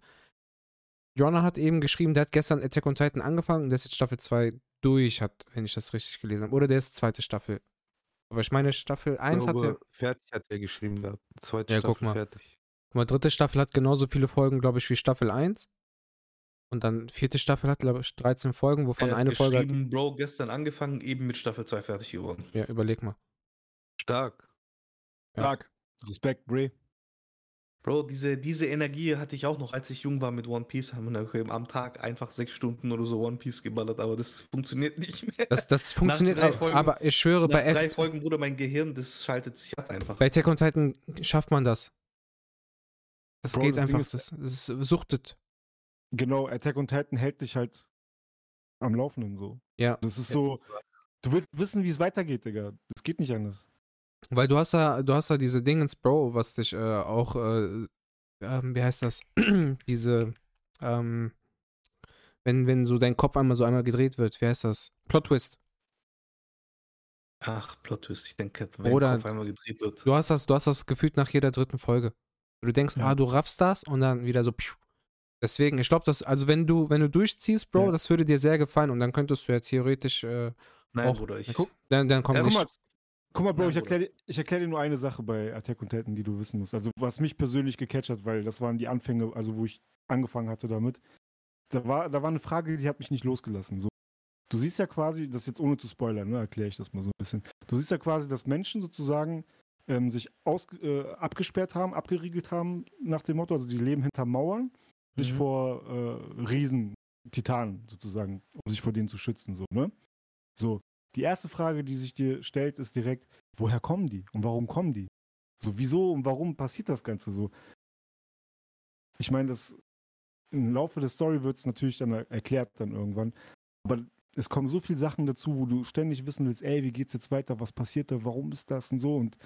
A: Jonah hat eben geschrieben, der hat gestern Attack on Titan angefangen und der ist jetzt Staffel 2 durch, hat, wenn ich das richtig gelesen habe. Oder der ist zweite Staffel. Aber ich meine, Staffel 1 hat
D: glaube,
A: ja.
D: Fertig hat er geschrieben gehabt. Zweite
A: Ja,
D: Staffel
A: guck mal.
D: fertig.
A: Guck mal, dritte Staffel hat genauso viele Folgen, glaube ich, wie Staffel 1. Und dann vierte Staffel hat, glaube ich, 13 Folgen, wovon
B: Er hat
A: eine Folge. Hat,
B: Bro, gestern angefangen, eben mit Staffel 2 fertig geworden.
A: ja, überleg mal.
D: Stark.
A: Ja.
C: Stark. Respekt, Bray.
B: Bro, diese, diese Energie hatte ich auch noch, als ich jung war mit One Piece. Haben wir am Tag einfach sechs Stunden oder so One Piece geballert, aber das funktioniert nicht mehr.
A: Das, das funktioniert,
B: drei
A: aber,
B: Folgen-
A: aber ich schwöre,
B: Nach
A: bei,
B: drei
A: Act,
B: Folgen, Bruder, mein Gehirn, das schaltet sich ab einfach.
A: bei Attack on Titan schafft man das. Das
C: Bro,
A: geht
C: das
A: einfach,
C: ist-
A: das, das suchtet.
C: Genau, Attack on Titan hält dich halt am Laufenden so.
A: Ja.
C: Das ist so, du willst wissen, wie es weitergeht, Digga. Das geht nicht anders.
A: Weil du hast ja, du hast ja diese Dingens, Bro, was dich äh, auch, äh, ähm, wie heißt das? diese, ähm, wenn, wenn so dein Kopf einmal so einmal gedreht wird, wie heißt das? Plot Twist.
B: Ach, Plot Twist. Ich denke, wenn
A: Oder-
B: der Kopf einmal gedreht wird.
A: Du hast das, du hast das gefühlt nach jeder dritten Folge. Du denkst,
C: Ja.
A: ah, du raffst das und dann wieder so. Piu. Deswegen, ich glaube, das, also wenn du, wenn du durchziehst, Bro,
C: Ja.
A: das würde dir sehr gefallen und dann könntest du ja theoretisch, äh,
B: Nein,
A: auch-
B: Bruder, ich.
A: Dann, dann kommt
B: Ja, guck mal,
C: Guck mal, Bro,
B: Nein,
C: ich erkläre erklär dir nur eine Sache bei Attack on Titan, die du wissen musst. Also, was mich persönlich gecatcht hat, weil das waren die Anfänge, also wo ich angefangen hatte damit. Da war, da war eine Frage, die hat mich nicht losgelassen. So, du siehst ja quasi, das jetzt ohne zu spoilern, ne, erkläre ich das mal so ein bisschen. Du siehst ja quasi, dass Menschen sozusagen ähm, sich aus, äh, abgesperrt haben, abgeriegelt haben, nach dem Motto, also die leben hinter Mauern, sich
A: Mhm.
C: vor äh, Riesen, Titanen sozusagen, um sich vor denen zu schützen, so, ne? So, die erste Frage, die sich dir stellt, ist direkt, woher kommen die und warum kommen die? So, wieso und warum passiert das Ganze so? Ich meine, das im Laufe der Story wird es natürlich dann er- erklärt dann irgendwann, aber es kommen so viele Sachen dazu, wo du ständig wissen willst, ey, wie geht's jetzt weiter, was passiert da, warum ist das und so und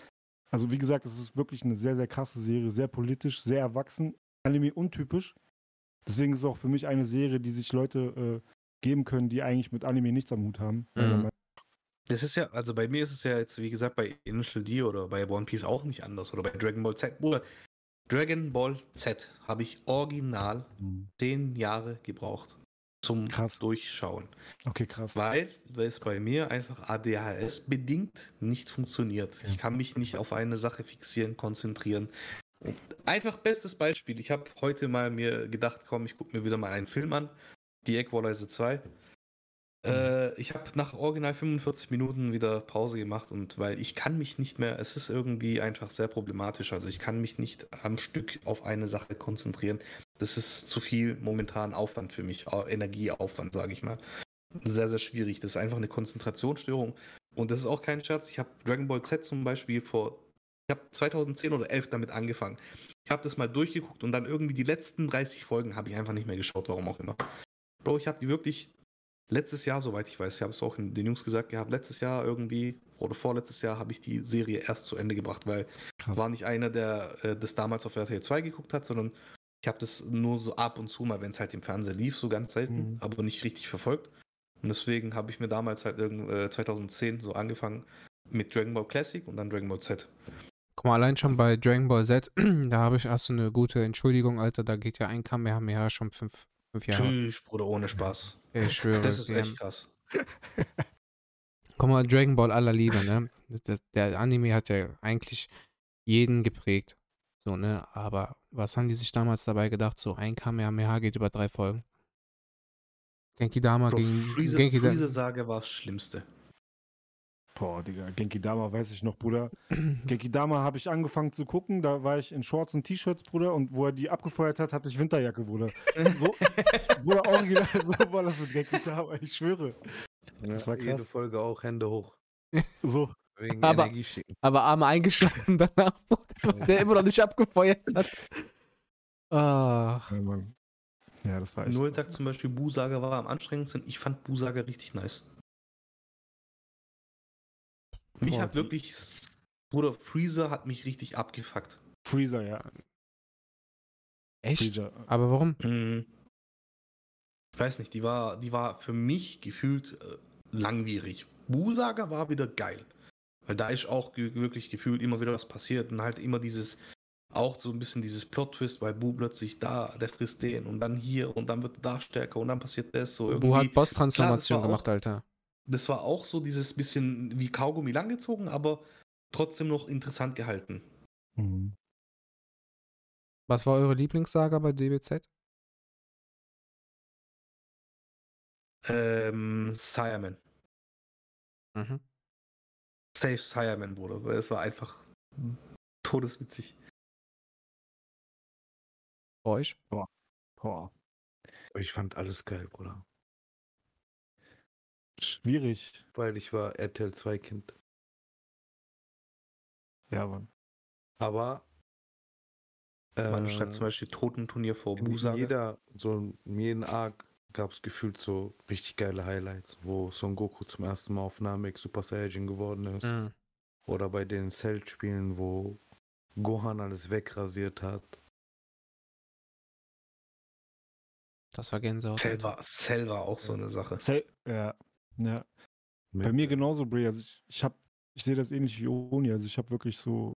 C: also wie gesagt, es ist wirklich eine sehr, sehr krasse Serie, sehr politisch, sehr erwachsen, Anime untypisch. Deswegen ist es auch für mich eine Serie, die sich Leute äh, geben können, die eigentlich mit Anime nichts am Hut haben.
A: Mhm.
B: Das ist ja, also bei mir ist es ja jetzt, wie gesagt, bei Initial D oder bei One Piece auch nicht anders oder bei Dragon Ball Z. Bruder, Dragon Ball Z habe ich original
C: nach.
B: zehn Jahre gebraucht zum
C: Krass.
B: Durchschauen.
C: Okay, krass.
B: Weil es bei mir einfach ADHS bedingt nicht funktioniert. Ich kann mich nicht auf eine Sache fixieren, konzentrieren. Und einfach bestes Beispiel. Ich habe heute mal mir gedacht, komm, ich gucke mir wieder mal einen Film an. Die Equalizer 2. Äh, ich habe nach original 45 Minuten wieder Pause gemacht und weil ich kann mich nicht mehr, es ist irgendwie einfach sehr problematisch. Also ich kann mich nicht am Stück auf eine Sache konzentrieren. Das ist zu viel momentan Aufwand für mich, Au- Energieaufwand, sage ich mal. Sehr, sehr schwierig. Das ist einfach eine Konzentrationsstörung. Und das ist auch kein Scherz. Ich habe Dragon Ball Z zum Beispiel vor, ich habe 2010 oder 11 damit angefangen. Ich habe das mal durchgeguckt und dann irgendwie die letzten 30 Folgen habe ich einfach nicht mehr geschaut, warum auch immer. Bro, ich habe die wirklich letztes Jahr, soweit ich weiß, ich habe es auch in den Jungs gesagt gehabt, letztes Jahr irgendwie oder vorletztes Jahr habe ich die Serie erst zu Ende gebracht, weil
C: Krass.
B: war nicht einer, der äh, das damals auf RTL 2 geguckt hat, sondern ich habe das nur so ab und zu mal, wenn es halt im Fernsehen lief, so ganz selten,
C: Mhm.
B: aber nicht richtig verfolgt. Und deswegen habe ich mir damals halt irgend, äh, 2010 so angefangen mit Dragon Ball Classic und dann Dragon Ball Z.
A: Guck mal, allein schon bei Dragon Ball Z, da habe ich erst so eine gute Entschuldigung, Alter, da geht ja ein Kamehameha schon fünf, fünf Jahre.
B: Tschüss, Bruder, ohne Spaß.
A: Ich schwöre.
B: Das ist echt krass.
A: Guck mal, Dragon Ball aller Liebe, ne? Das, der Anime hat ja eigentlich jeden geprägt. So, ne? Aber was haben die sich damals dabei gedacht? So, ein Kamehameha geht über drei Folgen. Genki Dama
B: Bro,
A: gegen
B: Freezer,
A: Genki Da-
B: Freezer-Sage war das Schlimmste.
C: Boah, Digga, Genki Dama weiß ich noch, Bruder. Genki Dama habe ich angefangen zu gucken, da war ich in Shorts und T-Shirts, Bruder, und wo er die abgefeuert hat, hatte ich Winterjacke, Bruder. So, Bruder, original, so war das mit Genki Dama, ich schwöre. Das war
D: Jede
C: krass.
D: Folge auch Hände hoch.
C: So,
D: Wegen
A: Aber-
D: Energie schicken.
A: Aber Arme eingeschlafen danach, Bruder, der immer noch nicht abgefeuert hat. Ah.
C: ja, Mann. Ja, das war echt.
B: Nulltag zum Beispiel, Busaga war am anstrengendsten. Ich fand Busaga richtig nice. Mich hat wirklich, Bruder, Freezer hat mich richtig abgefuckt.
C: Freezer, ja.
A: Echt?
C: Freezer.
A: Aber warum?
B: Mhm. Ich weiß nicht, die war, die war für mich gefühlt äh, langwierig. Busaga war wieder geil. Weil da ist auch ge wirklich gefühlt immer wieder was passiert und halt immer dieses, auch so ein bisschen dieses Plot-Twist, weil Bu plötzlich da, der frisst den und dann hier und dann wird er da stärker und dann passiert das so irgendwie.
A: Bu hat Boss-Transformation gemacht,
B: auch-
A: Alter.
B: Das war auch so dieses bisschen wie Kaugummi langgezogen, aber trotzdem noch interessant gehalten.
C: Mhm.
A: Was war eure Lieblingssaga bei DBZ?
B: Ähm, Sireman.
A: Mhm.
B: Safe Sireman, Bruder. Weil es war einfach todeswitzig.
A: Euch?
C: Boah.
D: Ich fand alles geil, Bruder.
C: Schwierig.
D: Weil ich war RTL 2 Kind.
C: Ja, Mann.
D: Aber
B: Man
D: äh,
B: schreibt zum Beispiel Totenturnier vor
D: in jeder, so in jedem Arc gab es gefühlt so richtig geile Highlights, wo Son Goku zum ersten Mal auf Namek Super Saiyajin geworden ist.
A: Mhm.
D: Oder bei den Cell-Spielen, wo Gohan alles wegrasiert hat.
A: Das war Gänsehaut.
B: Cell war, Cell war auch so eine Sache.
C: Zell- Ja, ja. Bei mir genauso, Bray. Also ich, ich habe, ich sehe das ähnlich wie Oni. Also ich habe wirklich so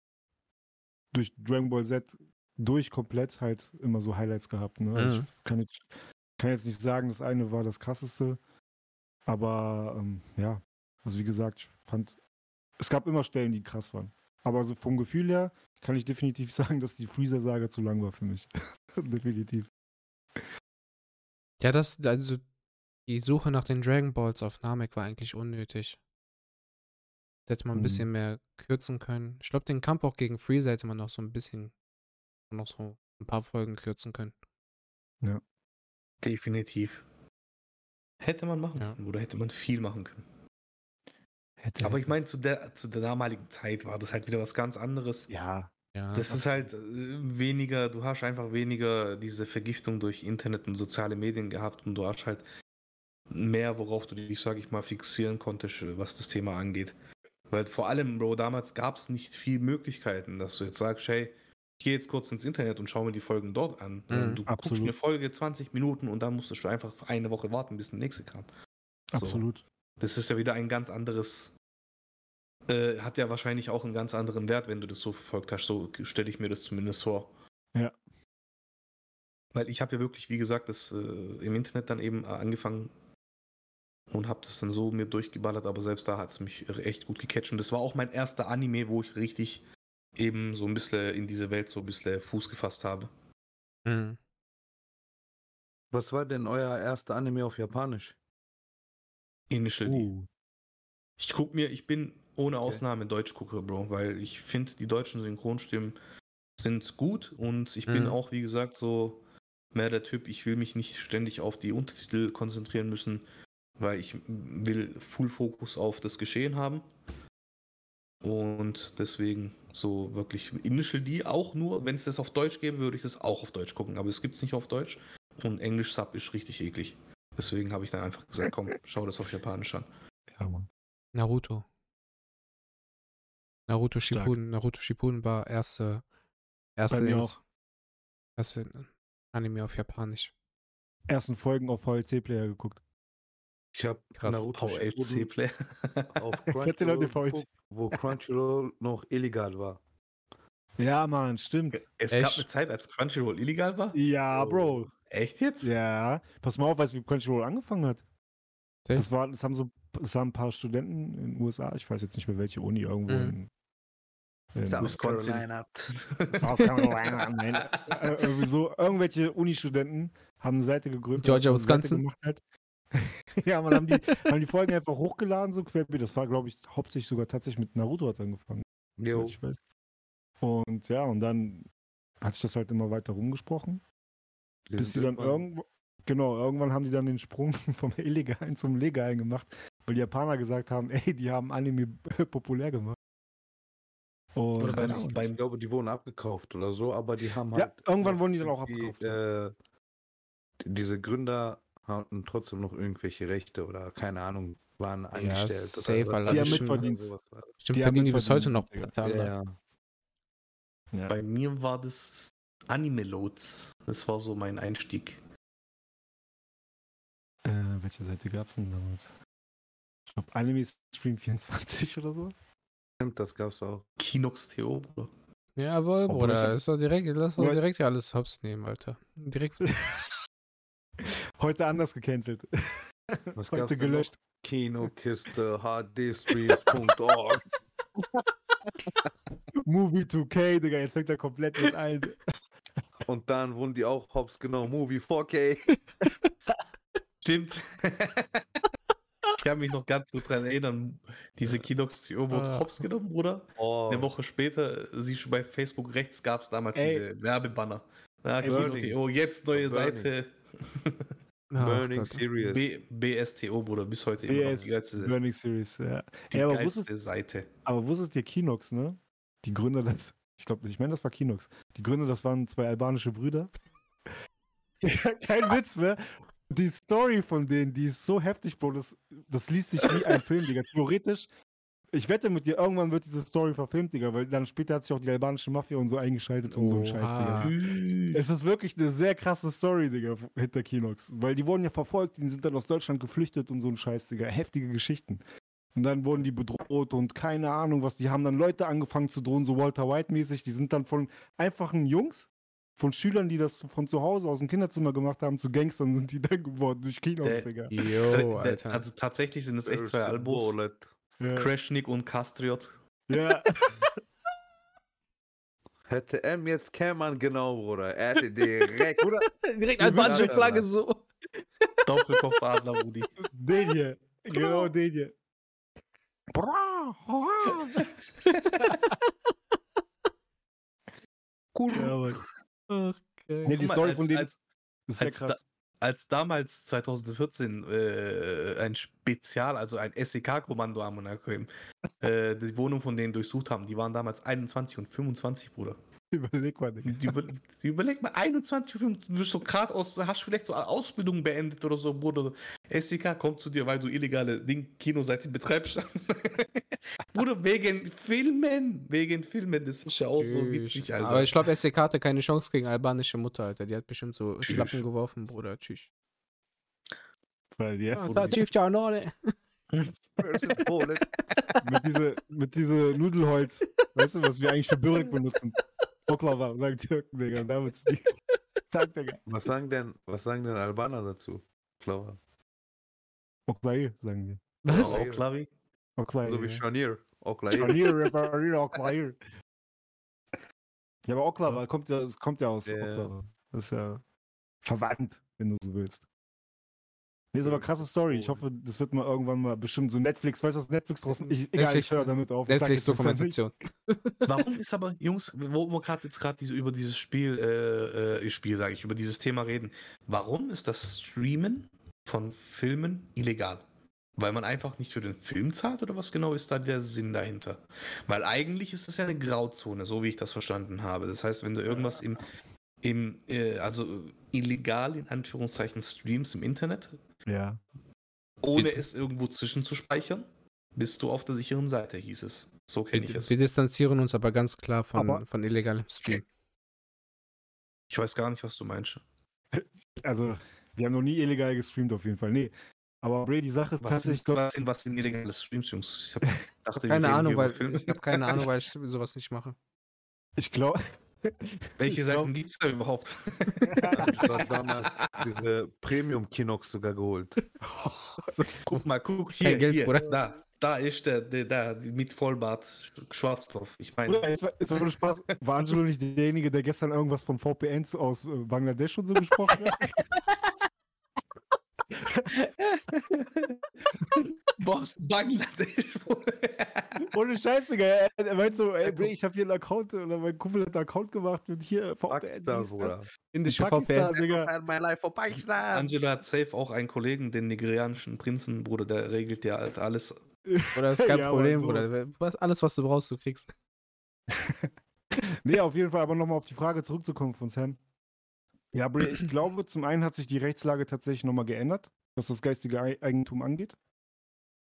C: durch Dragon Ball Z durch komplett halt immer so Highlights gehabt. Ne? Also
A: Mhm.
C: Ich kann jetzt, kann jetzt nicht sagen, das eine war das krasseste, aber ähm, ja, also wie gesagt, ich fand Es gab immer Stellen, die krass waren. Aber so vom Gefühl her kann ich definitiv sagen, dass die Freezer-Saga zu lang war für mich. definitiv.
A: Ja, das, also die Suche nach den Dragon Balls auf Namek war eigentlich unnötig. Das hätte man ein
C: Mhm.
A: bisschen mehr kürzen können. Ich glaube, den Kampf auch gegen Freezer hätte man noch so ein bisschen, noch so ein paar Folgen kürzen können.
B: Definitiv. Hätte man machen
A: Ja.
B: können oder hätte man viel machen können.
C: Hätte,
B: Aber ich meine, zu der, zu der damaligen Zeit war das halt wieder was ganz anderes.
C: Ja,
A: Ja,
B: Das ist halt äh, weniger, du hast einfach weniger diese Vergiftung durch Internet und soziale Medien gehabt und du hast halt mehr, worauf du dich, sag ich mal, fixieren konntest, was das Thema angeht. Weil vor allem, Bro, damals gab es nicht viel Möglichkeiten, dass du jetzt sagst, hey, ich gehe jetzt kurz ins Internet und schaue mir die Folgen dort an.
A: Mhm,
B: du guckst
C: absolut.
B: eine Folge 20 Minuten und dann musstest du einfach eine Woche warten, bis der nächste kam. So.
C: absolut.
B: Das ist ja wieder ein ganz anderes, äh, hat ja wahrscheinlich auch einen ganz anderen Wert, wenn du das so verfolgt hast. So stelle ich mir das zumindest vor.
C: Ja.
B: Weil ich habe ja wirklich, wie gesagt, das äh, im Internet dann eben äh, angefangen und habe das dann so mir durchgeballert, aber selbst da hat es mich echt gut gecatcht. Und das war auch mein erster Anime, wo ich richtig eben so ein bisschen in diese Welt so ein bisschen Fuß gefasst habe.
A: Mhm.
D: Was war denn euer erster Anime auf Japanisch?
B: Initial.
C: Uh,
B: Ich guck mir, ich bin ohne Ausnahme Deutschgucker, Bro, weil ich finde, die deutschen Synchronstimmen sind gut und ich bin
A: Mhm.
B: auch, wie gesagt, so mehr der Typ, ich will mich nicht ständig auf die Untertitel konzentrieren müssen, weil ich will Full Fokus auf das Geschehen haben. Und deswegen so wirklich Initial D auch nur, wenn es das auf Deutsch gäbe, würde ich das auch auf Deutsch gucken, aber es gibt es nicht auf Deutsch und Englisch Sub ist richtig eklig. Deswegen habe ich dann einfach gesagt, komm, schau das auf Japanisch an.
C: ja, Mann.
A: Naruto. Naruto
C: Stark.
A: Shippuden. Naruto Shippuden war erste, erste,
C: mir
A: Dings-
C: auch.
A: erste Anime auf Japanisch.
C: Ersten Folgen auf VLC-Player geguckt.
D: Ich habe
A: Krass.
D: Naruto
B: VLC
D: Shippuden
B: Play.
D: auf Crunchyroll wo Crunchyroll noch illegal war.
C: Ja, Mann, stimmt.
B: Es
A: Echt?
B: gab eine Zeit, als Crunchyroll illegal war?
C: Ja,
D: Oh.
C: Bro.
B: Echt jetzt?
C: Ja. Pass mal auf, als wie Crunchyroll angefangen hat.
A: Echt?
C: Das, war, das, haben so, das haben ein paar Studenten in den USA, ich weiß jetzt nicht mehr welche Uni, irgendwo
A: Mhm.
C: in, in
D: South. Carolina.
C: South Carolina, nein, äh, irgendwie so, irgendwelche Uni-Studenten haben eine Seite gegründet.
A: Georgia, Wisconsin?
C: Gemacht halt. ja, man haben die, haben die Folgen einfach hochgeladen, so querbeet. Das war, glaube ich, hauptsächlich sogar tatsächlich mit Naruto hat angefangen.
D: Jo.
C: Ich weiß. Und ja, und dann hat sich das halt immer weiter rumgesprochen.
D: Die
C: bis die
D: sind
C: dann
D: irgendwann-
C: irgendwo, genau, irgendwann haben die dann den Sprung vom Illegalen zum Legalen gemacht, weil die Japaner gesagt haben, ey, die haben Anime populär gemacht. Und
B: Oder beim-
C: ja,
D: Ich
B: beim-
D: glaube, die wurden abgekauft oder so, aber die haben
C: Ja,
D: halt.
C: irgendwann
D: noch
C: wurden die dann auch abgekauft,
D: Äh, diese Gründer hatten trotzdem noch irgendwelche Rechte oder keine Ahnung, waren eingestellt.
A: safe,
D: oder,
A: Alter,
C: Die haben mitverdient.
D: sowas war das.
A: Stimmt,
C: Die
A: verdienen die bis heute
C: mitverdient,
A: noch. Pater,
D: Ja, ja.
C: ja.
B: Bei mir war das Anime Loads. Das war so mein Einstieg.
C: Äh, welche Seite gab es denn damals? Ich glaube, Anime Stream 24 oder so.
D: Stimmt, das gab's auch.
B: Kinox Theo, Bruder.
A: Jawohl, Bruder, das ist doch direkt, lass doch
C: Ja.
A: direkt ja alles hops nehmen, Alter. Direkt.
C: Heute anders gecancelt.
D: Was
C: Heute gelöscht.
D: Noch? Kinokiste, hdstreams.org.
C: Movie 2K, Digga, jetzt fängt er komplett mit allen.
D: Und dann wurden die auch hops genau Movie 4K.
B: Stimmt. ich kann mich noch ganz gut dran erinnern. Diese Kinox Theo wurde
A: Ah.
B: hops genommen, Bruder.
D: Oh,
B: Eine Woche später, siehst du bei Facebook rechts, gab es damals
C: Ey.
B: diese Werbebanner. Na,
C: Ey,
B: Kinox
D: Burning.
B: Theo, jetzt neue. Seite.
A: Ach
D: Burning
A: Gott.
D: Serious.
B: B BSTO, Bruder, bis heute immer noch
C: BS,
B: die geilste,
C: Burning Series, ja.
B: die
C: Ey, aber wusstet,
B: Seite.
C: aber wusstet ihr Kinox, ne? Die Gründer das, ich glaube, ich meine, das war Kinox. Die Gründer, das waren zwei albanische Brüder. Kein Witz, ne? Die Story von denen, die ist so heftig, Bro. Das, das liest sich wie ein Film, Digga. Theoretisch, ich wette mit dir, irgendwann wird diese Story verfilmt, Digga, weil dann später hat sich auch die albanische Mafia und so eingeschaltet und so ein Scheiß. Digga. Es ist wirklich eine sehr krasse Story, Digga, hinter Kinox. Weil die wurden ja verfolgt, die sind dann aus Deutschland geflüchtet und so ein Scheiß, Digga. Heftige Geschichten. Und dann wurden die bedroht und keine Ahnung was. Die haben dann Leute angefangen zu drohen, so Walter White-mäßig. Die sind dann von einfachen Jungs, von Schülern, die das von zu Hause aus dem Kinderzimmer gemacht haben, zu Gangstern sind die dann geworden durch Kinox,
B: Der-
C: Digga.
A: Yo,
B: Der-
A: Alter.
B: Also tatsächlich sind es echt zwei Albos.
C: Ja.
B: Crashnik und Castriot.
C: ja.
D: Hätte M jetzt Kämmann genau, Bruder. Er hätte direkt.
C: Oder
A: Direkt albanische Flagge so.
B: Doppelkopfadler, Rudi.
C: den hier. Genau den hier. Ja, Mann.
A: Okay.
C: Nee, die Story
B: als-
C: von denen
B: als-
C: ist sehr krass.
B: da- als damals 2014 äh, ein Spezial, also ein SEK-Kommando am Monaco äh, die Wohnung von denen durchsucht haben, die waren damals 21 und 25, Bruder.
C: Überleg mal, Digga.
B: Die, über, die überleg mal, 21 und 25, du bist so gerade aus, hast vielleicht so eine Ausbildung beendet oder so, Bruder. SEK kommt zu dir, weil du illegale Ding, Kinoseite betreibst. Bruder, wegen Filmen, wegen Filmen, das ist ja auch so witzig, Alter.
A: Aber ich glaube, SEK hatte keine Chance gegen albanische Mutter, Alter. Die hat bestimmt so
B: Tschüss.
A: Schlappen geworfen, Bruder. Tschüss.
C: Weil die
A: Ah, da trifft ja auch noch, ne?
C: mit diese, mit diese Nudelholz, weißt du, was wir eigentlich für Börek benutzen? Oklava, sagen Türken, Digga. Damit. Tag, Digga.
D: Was sagen denn, was sagen denn Albaner dazu? Clara.
C: Oklair, sagen wir.
A: Was?
D: Ja,
B: wie?
C: Oklair.
D: So wie. Scharnier. Oklair.
C: Scharnier, reparier, Oklair. Ja, aber Oklava kommt ja, es kommt ja aus
D: Ja.
C: Oklava. Das ist ja verwandt, wenn du so willst. Nee, ist aber eine krasse Story. Ich hoffe, das wird mal irgendwann mal bestimmt so Netflix, weißt du, was Netflix draus ich, Egal,
A: Netflix-
C: ich höre damit auf. Besser
A: Netflix-Dokumentation.
B: Warum ist aber, Jungs, wo wir gerade jetzt gerade diese, über dieses Spiel, äh, äh, Spiel sage ich, über dieses Thema reden, warum ist das Streamen von Filmen illegal? Weil man einfach nicht für den Film zahlt oder was genau ist da der Sinn dahinter? Weil eigentlich ist das ja eine Grauzone, so wie ich das verstanden habe. Das heißt, wenn du irgendwas im, im äh, also illegal in Anführungszeichen streamst im Internet.
C: Ja.
B: ohne es irgendwo zwischenzuspeichern, bist du auf der sicheren Seite, hieß es. So kenne ich
A: Wir,
B: es.
A: wir distanzieren uns aber ganz klar von,
C: Aber-
A: von illegalem Stream.
B: Ich weiß gar nicht, was du meinst.
C: Also, wir haben noch nie illegal gestreamt auf jeden Fall. Nee. Aber Bray, die Sache ist
B: Was
C: tatsächlich,
B: sind,
C: glaub,
B: was sind, was sind illegale Streams, Jungs? Ich hab, dachte, wir
A: Keine Ahnung, weil ich habe keine Ahnung, weil ich sowas nicht mache.
C: ich glaube.
B: Welche
C: ich
B: Seiten gibt es da überhaupt?
D: Ich habe damals diese Premium-Kinox sogar geholt.
B: guck mal, guck
A: Kein
B: hier,
A: Geld,
B: hier
A: Bruder.
B: da, da ist der, der, da, mit Vollbart, Sch- Schwarzkopf. Ich meine,
C: Oder jetzt, war- jetzt war nur Spaß. War Angelo nicht derjenige, der gestern irgendwas von VPNs aus äh, Bangladesch und so gesprochen hat?
B: Boss, Bangladesch.
C: Ohne Scheiße, Digga. Er, meint so, ey, Bray, ich habe hier einen Account, oder mein Kumpel hat einen Account gemacht mit hier VPN.
D: Pakistan. Bruder.
A: Indische
C: Pakistan,
A: VPN.
C: Digga.
D: My life for Pakistan.
B: Angela hat safe auch einen Kollegen, den nigerianischen Prinzen, Bruder, der regelt ja halt alles.
A: Oder ist kein
C: Ja,
A: Problem. Bruder. Was, alles, was du brauchst, du kriegst.
C: Nee, auf jeden Fall, aber nochmal auf die Frage zurückzukommen von Sam. Ja, Bray, ich glaube, zum einen hat sich die Rechtslage tatsächlich nochmal geändert, was das geistige Ei- Eigentum angeht.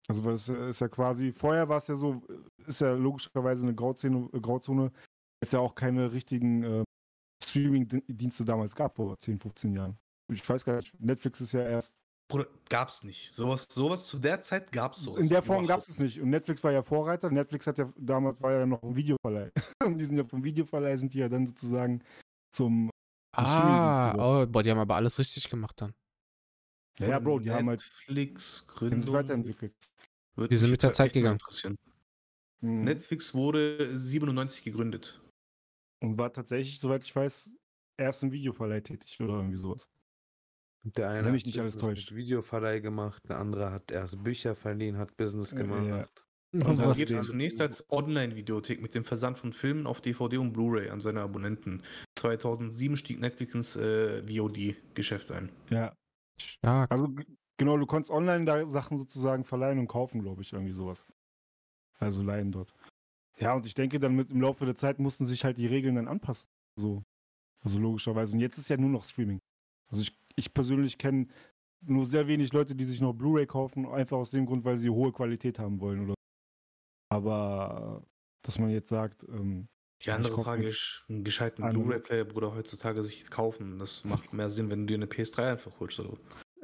C: Also, weil es äh, ist ja quasi, vorher war es ja so, äh, ist ja logischerweise eine Grauzone, äh, Grauzone es ja auch keine richtigen äh, Streaming-Dienste damals gab, vor 10, 15 Jahren. Ich weiß gar nicht, Netflix ist ja erst,
B: Bruder, gab's nicht. Sowas, sowas zu der Zeit gab's sowas.
C: in der Form gab es es nicht. Und Netflix war ja Vorreiter. Netflix hat ja, damals war ja noch ein Videoverleih. Und die sind ja vom Videoverleih, sind die ja dann sozusagen zum Streamingdienst
A: Ah, oh, boah, die haben aber alles richtig gemacht dann.
C: Ja, ja, Bro, die haben halt
B: Netflix
C: die haben
B: Gründung.
C: sich weiterentwickelt.
B: Würde
A: Die sind mit der Zeit gegangen.
B: interessieren.
C: Mhm.
B: Netflix wurde 97 gegründet.
C: Und war tatsächlich, soweit ich weiß, erst im Videoverleih tätig oder irgendwie sowas.
D: Der eine
C: mich
D: hat
C: nicht alles täuscht.
D: Videoverleih gemacht, der andere hat erst Bücher verliehen, hat Business
C: Ja,
D: gemacht.
C: ja.
B: Also
C: was
B: gibt
C: den-
B: es zunächst als Online-Videothek mit dem Versand von Filmen auf DVD und Blu-ray an seine Abonnenten. 2007 stieg Netflix ins äh, VOD-Geschäft ein.
C: Ja.
A: Stark.
C: Also genau, du konntest online da Sachen sozusagen verleihen und kaufen, glaube ich, irgendwie sowas. Also leihen dort. Ja, und ich denke, dann mit im Laufe der Zeit mussten sich halt die Regeln dann anpassen. So. Also logischerweise. Und jetzt ist ja nur noch Streaming. Also ich, ich persönlich kenne nur sehr wenig Leute, die sich noch Blu-ray kaufen, einfach aus dem Grund, weil sie hohe Qualität haben wollen. Oder Aber äh, dass man jetzt sagt, ähm,
B: Die andere Frage ist, einen gescheiten Blu-ray-Player, Bruder, heutzutage sich kaufen. Das macht mehr Sinn, wenn du dir eine PS3 einfach holst. So.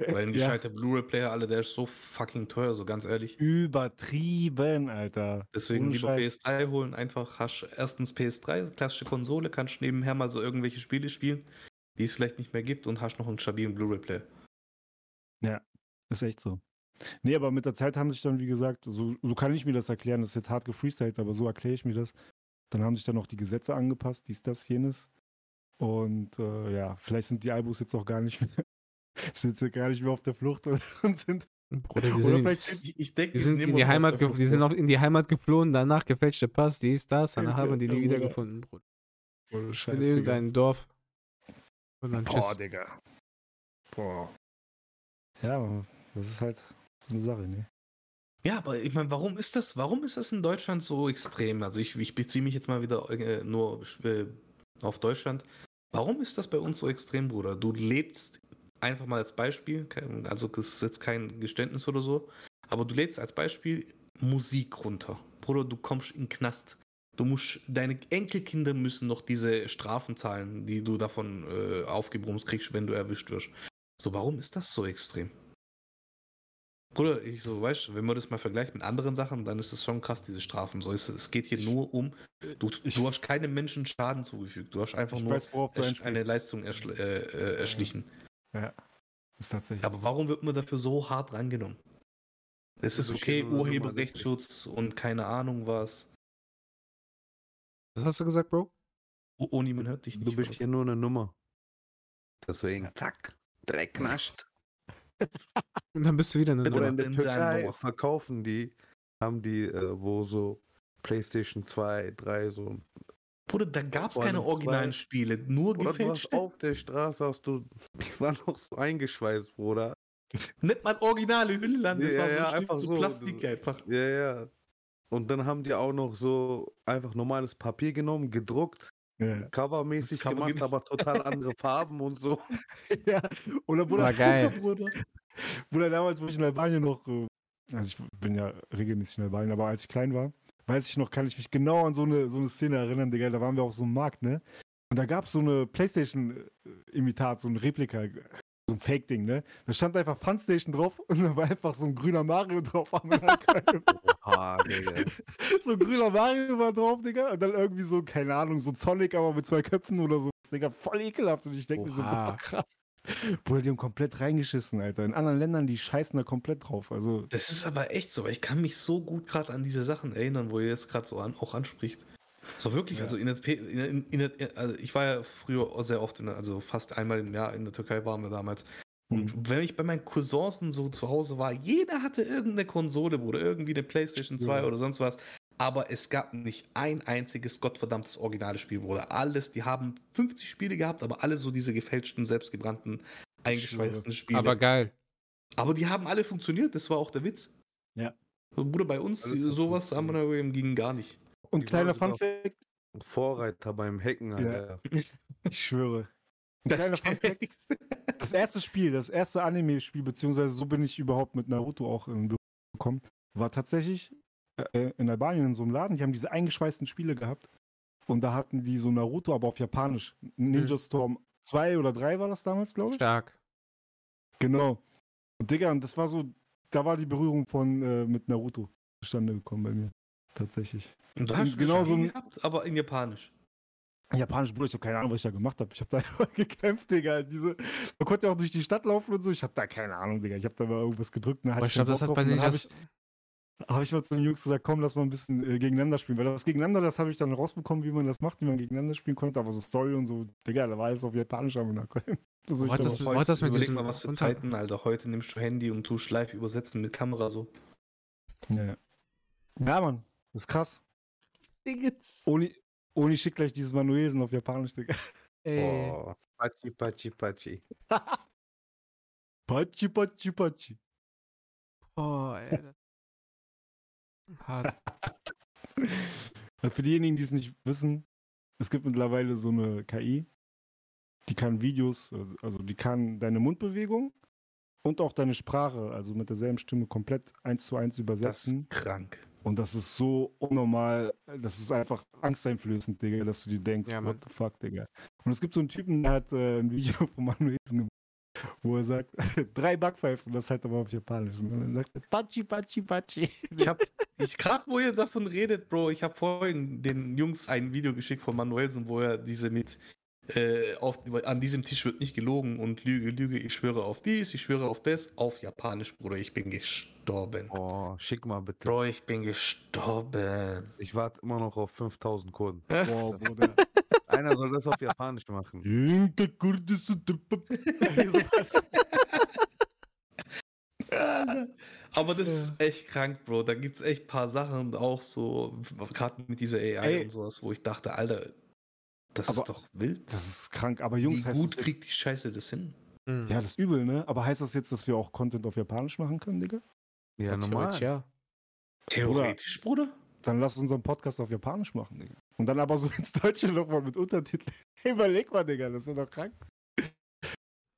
B: Weil ein
C: ja,
B: gescheiter Blu-ray-Player, alle, der ist so fucking teuer, so ganz ehrlich.
C: übertrieben, Alter.
B: Deswegen lieber
C: Scheiß.
B: PS3 holen, einfach hast erstens PS3, klassische Konsole, kannst nebenher mal so irgendwelche Spiele spielen, die es vielleicht nicht mehr gibt und hast noch einen stabilen Blu-ray-Player.
C: Ist echt so. Nee, aber mit der Zeit haben sich dann, wie gesagt, so, so kann ich mir das erklären, das ist jetzt hart gefreestylt, aber so erkläre ich mir das. Dann haben sich dann auch die Gesetze angepasst, dies, das, jenes. Und äh, ja, vielleicht sind die Albus jetzt auch gar nicht mehr, sind sie gar nicht mehr auf der Flucht und, sind.
A: Bruder, die
C: Oder
A: sind,
C: vielleicht
B: Ich, ich denke,
A: die sind in die Heimat, ge- die sind auch in die Heimat geflohen, danach gefälschte Pass, dies, das, danach haben wir die nie
C: Bruder.
A: wiedergefunden, Bruder.
C: Oh, Scheiß,
A: In
C: Digga.
A: irgendein Dorf. Und dann
C: Boah,
A: tschüss.
C: Digga. Boah. Ja, das ist halt so eine Sache, ne?
B: Ja, aber ich meine, warum ist das, warum ist das in Deutschland so extrem? Also ich, ich beziehe mich jetzt mal wieder äh, nur äh, auf Deutschland. Warum ist das bei uns so extrem, Bruder? Du lebst einfach mal als Beispiel, also das ist jetzt kein Geständnis oder so, aber du lädst als Beispiel Musik runter. Bruder, du kommst in den Knast. Du musst, deine Enkelkinder müssen noch diese Strafen zahlen, die du davon äh, aufgebrumst kriegst, wenn du erwischt wirst. So, warum ist das so extrem? Bruder, ich so, weißt du, wenn man das mal vergleicht mit anderen Sachen, dann ist es schon krass, diese Strafen. So, es, es geht hier nur um, du,
C: ich-
B: du hast keinem Menschen Schaden zugefügt. Du hast einfach
C: Ich
B: nur
C: weiß,
B: eine Leistung erschl äh, äh, erschlichen.
C: Ist tatsächlich.
B: Aber warum wird man dafür so hart rangenommen? Es ist okay,
D: ja Nummer
B: Urheberrechtsschutz und keine Ahnung was.
A: Was hast du gesagt, Bro?
B: O Oni, man hört dich nicht.
D: Du bist
B: oder?
D: hier nur eine Nummer. Deswegen, zack, Dreck nascht.
A: Und dann bist du wieder eine
B: Bitte.
D: Oder
A: Nummer.
D: in der Türkei
B: Nummer.
D: verkaufen die, haben die, äh, wo so PlayStation 2, 3, so.
B: Bruder, da gab es keine originalen
D: zwei-
B: Spiele, nur
D: Oder du hast
B: gefälschte.
D: auf der Straße, hast du, die waren noch so eingeschweißt, Bruder.
B: Nicht mal originale Hüllen, das
D: Ja,
B: war so,
D: ja,
B: ein Stück
D: einfach
B: so
D: so,
B: Plastik
D: das-
B: einfach.
D: Ja, ja. Und dann haben die auch noch so einfach normales Papier genommen, gedruckt,
C: ja.
D: covermäßig
B: Cover
D: gemacht,
B: genießt.
D: aber total andere Farben und so.
C: ja. Oder Bruder,
A: War geil.
B: Bruder.
C: Bruder, damals, wo ich in Albanien noch, äh, also ich bin ja regelmäßig in Albanien, aber als ich klein war, weiß ich noch, kann ich mich genau an so eine, so eine Szene erinnern, Digga. Da waren wir auf so einem Markt, ne? Und da gab es so eine Playstation-Imitat, so ein Replika, so ein Fake-Ding, ne? Da stand einfach Funstation drauf und da war einfach so ein grüner Mario drauf. am.
D: Oha, Digga.
C: so ein grüner Mario war drauf, Digga. Und dann irgendwie so, keine Ahnung, so Sonic, aber mit zwei Köpfen oder so. Digga, voll ekelhaft. Und ich denke mir so, boah, krass. Bruder, die haben komplett reingeschissen, Alter. In anderen Ländern, die scheißen da komplett drauf. Also,
B: Das ist aber echt so, weil ich kann mich so gut gerade an diese Sachen erinnern, wo ihr jetzt gerade so an, auch anspricht. So wirklich,
C: Ja.
B: also, in der, in, in der, also ich war ja früher sehr oft, in der, also fast einmal im Jahr in der Türkei waren wir damals. Und wenn ich bei meinen Cousins so zu Hause war, jeder hatte irgendeine Konsole, Bruder, irgendwie eine Playstation 2
C: Ja.
B: oder sonst was. Aber es gab nicht ein einziges gottverdammtes originales Spiel, Bruder. Alles, die haben 50 Spiele gehabt, aber alle so diese gefälschten, selbstgebrannten, eingeschweißten Spiele.
A: Aber geil.
B: Aber die haben alle funktioniert, das war auch der Witz.
C: Ja.
B: Bruder, bei uns,
D: Alles
B: sowas wir ging gar nicht.
C: und
D: Die
C: kleiner
D: waren
C: Fun
D: sogar-
C: Fact,
D: Vorreiter beim Hacken, Alter.
C: ich schwöre. Ein kleiner Fun Fact, das erste Spiel, das erste Anime-Spiel, beziehungsweise so bin ich überhaupt mit Naruto auch in Berührung gekommen, war tatsächlich äh, in Albanien in so einem Laden. Die haben diese eingeschweißten Spiele gehabt. Und da hatten die so Naruto, aber auf Japanisch. Ninja Storm 2 oder 3 war das damals, glaube ich.
A: Stark.
C: Genau. Und Digga, und das war so, da war die Berührung von äh, mit Naruto zustande gekommen bei mir. Tatsächlich.
B: Und du hast
C: genau
B: genau
C: so ein-
B: gehabt, aber in Japanisch.
C: Japanisch, Bruder, ich habe keine Ahnung, was ich da gemacht habe. Ich habe da einfach gekämpft, Digga. Diese, man konnte ja auch durch die Stadt laufen und so. Ich habe da keine Ahnung, Digga. Ich habe da mal irgendwas gedrückt. Ne,
A: Aber ich glaube, das hat bei. Ninjas.
C: Habe ich mal zu den Jungs gesagt, komm, lass mal ein bisschen äh, gegeneinander spielen. Weil das gegeneinander, das habe ich dann rausbekommen, wie man das macht, wie man gegeneinander spielen konnte. Aber so Story und so, Digga, da war alles auf Japanisch am Nachkommen. Das
A: Wo hat das, hat das mit diesem.
B: mal, was für
A: unter-
B: Zeiten, Alter. Heute nimmst du Handy und tust live übersetzen mit Kamera so.
C: ja, ja. ja, Mann. Das ist krass.
A: Dingens.
C: Oni, Oni schickt gleich dieses Manuesen auf Japanisch, Digga.
A: Ey.
D: Oh, Pachi, Pachi, Pachi.
C: Pachi, Pachi, Pachi.
A: Oh, ey. Hart.
C: Für diejenigen, die es nicht wissen, es gibt mittlerweile so eine KI, die kann Videos, also- die kann deine Mundbewegung und auch deine Sprache, also mit derselben Stimme komplett eins zu eins
B: Das
C: übersetzen.
B: ist krank.
C: Und das ist so unnormal, das ist einfach angsteinflößend, Digga, dass du dir denkst,
A: Ja,
C: what the fuck, Digga. Und es gibt so einen Typen, der hat äh, ein Video von Manuelsen gemacht, wo er sagt, drei Backpfeifen, das halt aber auf Japanisch. Und dann sagt er, Pachi, Pachi, Pachi.
B: Ich hab, ich, gerade wo ihr davon redet, Bro, ich habe vorhin den Jungs ein Video geschickt von Manuelsen, wo er diese mit Äh, auf, an diesem Tisch wird nicht gelogen und Lüge, Lüge, ich schwöre auf dies, ich schwöre auf das, auf Japanisch, Bruder, ich bin gestorben.
D: Oh, schick mal bitte.
B: Bro, ich bin gestorben.
D: Ich warte immer noch auf 5000 Kurden.
C: Boah, Bruder.
D: Einer soll das auf Japanisch machen.
B: Aber das ist echt krank, Bro. Da gibt es echt ein paar Sachen auch so, gerade mit dieser AI
C: Ey.
B: und sowas, wo ich dachte, Alter, das
C: Aber
B: ist doch wild.
C: Das ist krank, aber Jungs,
B: Wie
C: heißt
B: gut
C: das jetzt,
B: kriegt die Scheiße das hin?
A: Mhm.
C: Ja, das ist übel, ne? Aber heißt das jetzt, dass wir auch Content auf Japanisch machen können, Digga?
D: Ja, normal.
A: Theoretisch, ja.
B: Theoretisch, Bruder?
C: Dann lass unseren Podcast auf Japanisch machen, Digga. Und dann aber so ins Deutsche nochmal mit Untertiteln. Überleg mal, Digga, das wäre doch krank.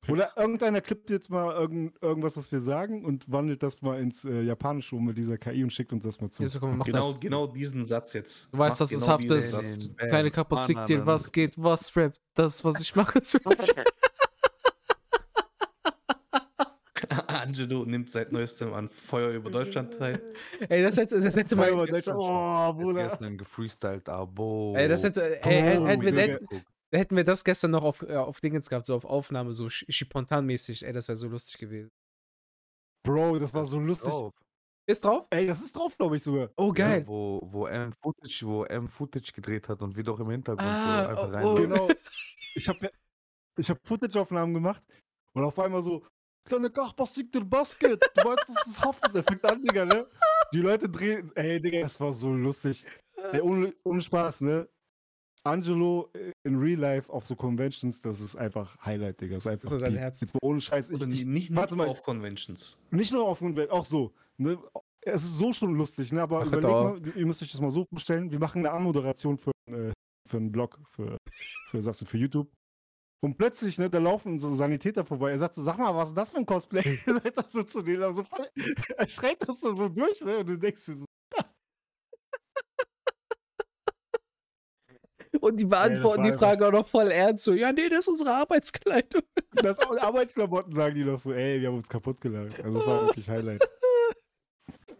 C: Oder irgendeiner klippt jetzt mal irgend, irgendwas, was wir sagen und wandelt das mal ins äh, Japanische um mit dieser KI und schickt uns das mal zu.
A: Ja, so, komm, mach
B: Genau,
A: das.
B: genau diesen Satz jetzt.
A: Du weißt, dass es
B: genau
A: haft ist. Keine Kapazität, was geht, was rappt. Das, was ich mache, ist
B: Angelo nimmt seit neuestem an Feuer über Deutschland teil.
A: Ey, das hätte, das hätte
C: Feuer
A: mal.
C: über Deutschland. Oh, Bruder.
D: gestern gefreestylt, abo.
A: Ey, das hätte. Ey, hätten, wir, hätten, hätten wir das gestern noch auf, äh, auf Dingens gehabt, so auf Aufnahme, so spontanmäßig. Ey, das wäre so lustig gewesen.
C: Bro, das war so lustig.
A: Ist drauf?
C: Ey, das ist drauf, glaube ich sogar.
A: Oh, geil.
D: Ja, wo, wo M Footage, wo M Footage gedreht hat und wir doch im Hintergrund
A: Ah,
D: so einfach
A: oh,
D: rein.
A: oh.
C: Genau. Ich habe ich hab Footage-Aufnahmen gemacht und auf einmal so, kleine Kachbastik der Basket. Du weißt, das Haft ist. Er fängt an, Digga, ne? Die Leute drehen. Ey, Digga, das war so lustig. Ey, ohne, ohne Spaß, ne? Angelo äh, in Real Life auf so Conventions, das ist einfach Highlight, Digga. Das ist einfach
A: So dein
C: Peak.
A: Herz.
C: Jetzt mal ohne Scheiß. Ich,
B: nicht, nicht nur
C: warte mal.
B: auf Conventions.
C: nicht nur auf Conventions, auch so. Ne? Es ist so schon lustig, ne? Aber
A: Ach,
C: überleg mal, ihr müsst euch das mal so vorstellen. Wir machen eine Anmoderation für, äh, für einen Blog, für, für, sagst du, für YouTube. Und plötzlich, ne, da laufen so Sanitäter vorbei. Er sagt so, sag mal, was ist das für ein Cosplay? Er sagt das so zu denen, aber so voll, er schreit das so, so durch, ne? Und du denkst dir so,
A: Und die beantworten
C: war
A: die Frage auch noch voll ernst. So, ja, nee, das ist unsere Arbeitskleidung.
C: das Arbeitsklamotten sagen die noch so, ey, wir haben uns kaputt gelacht. Also das war wirklich Highlight.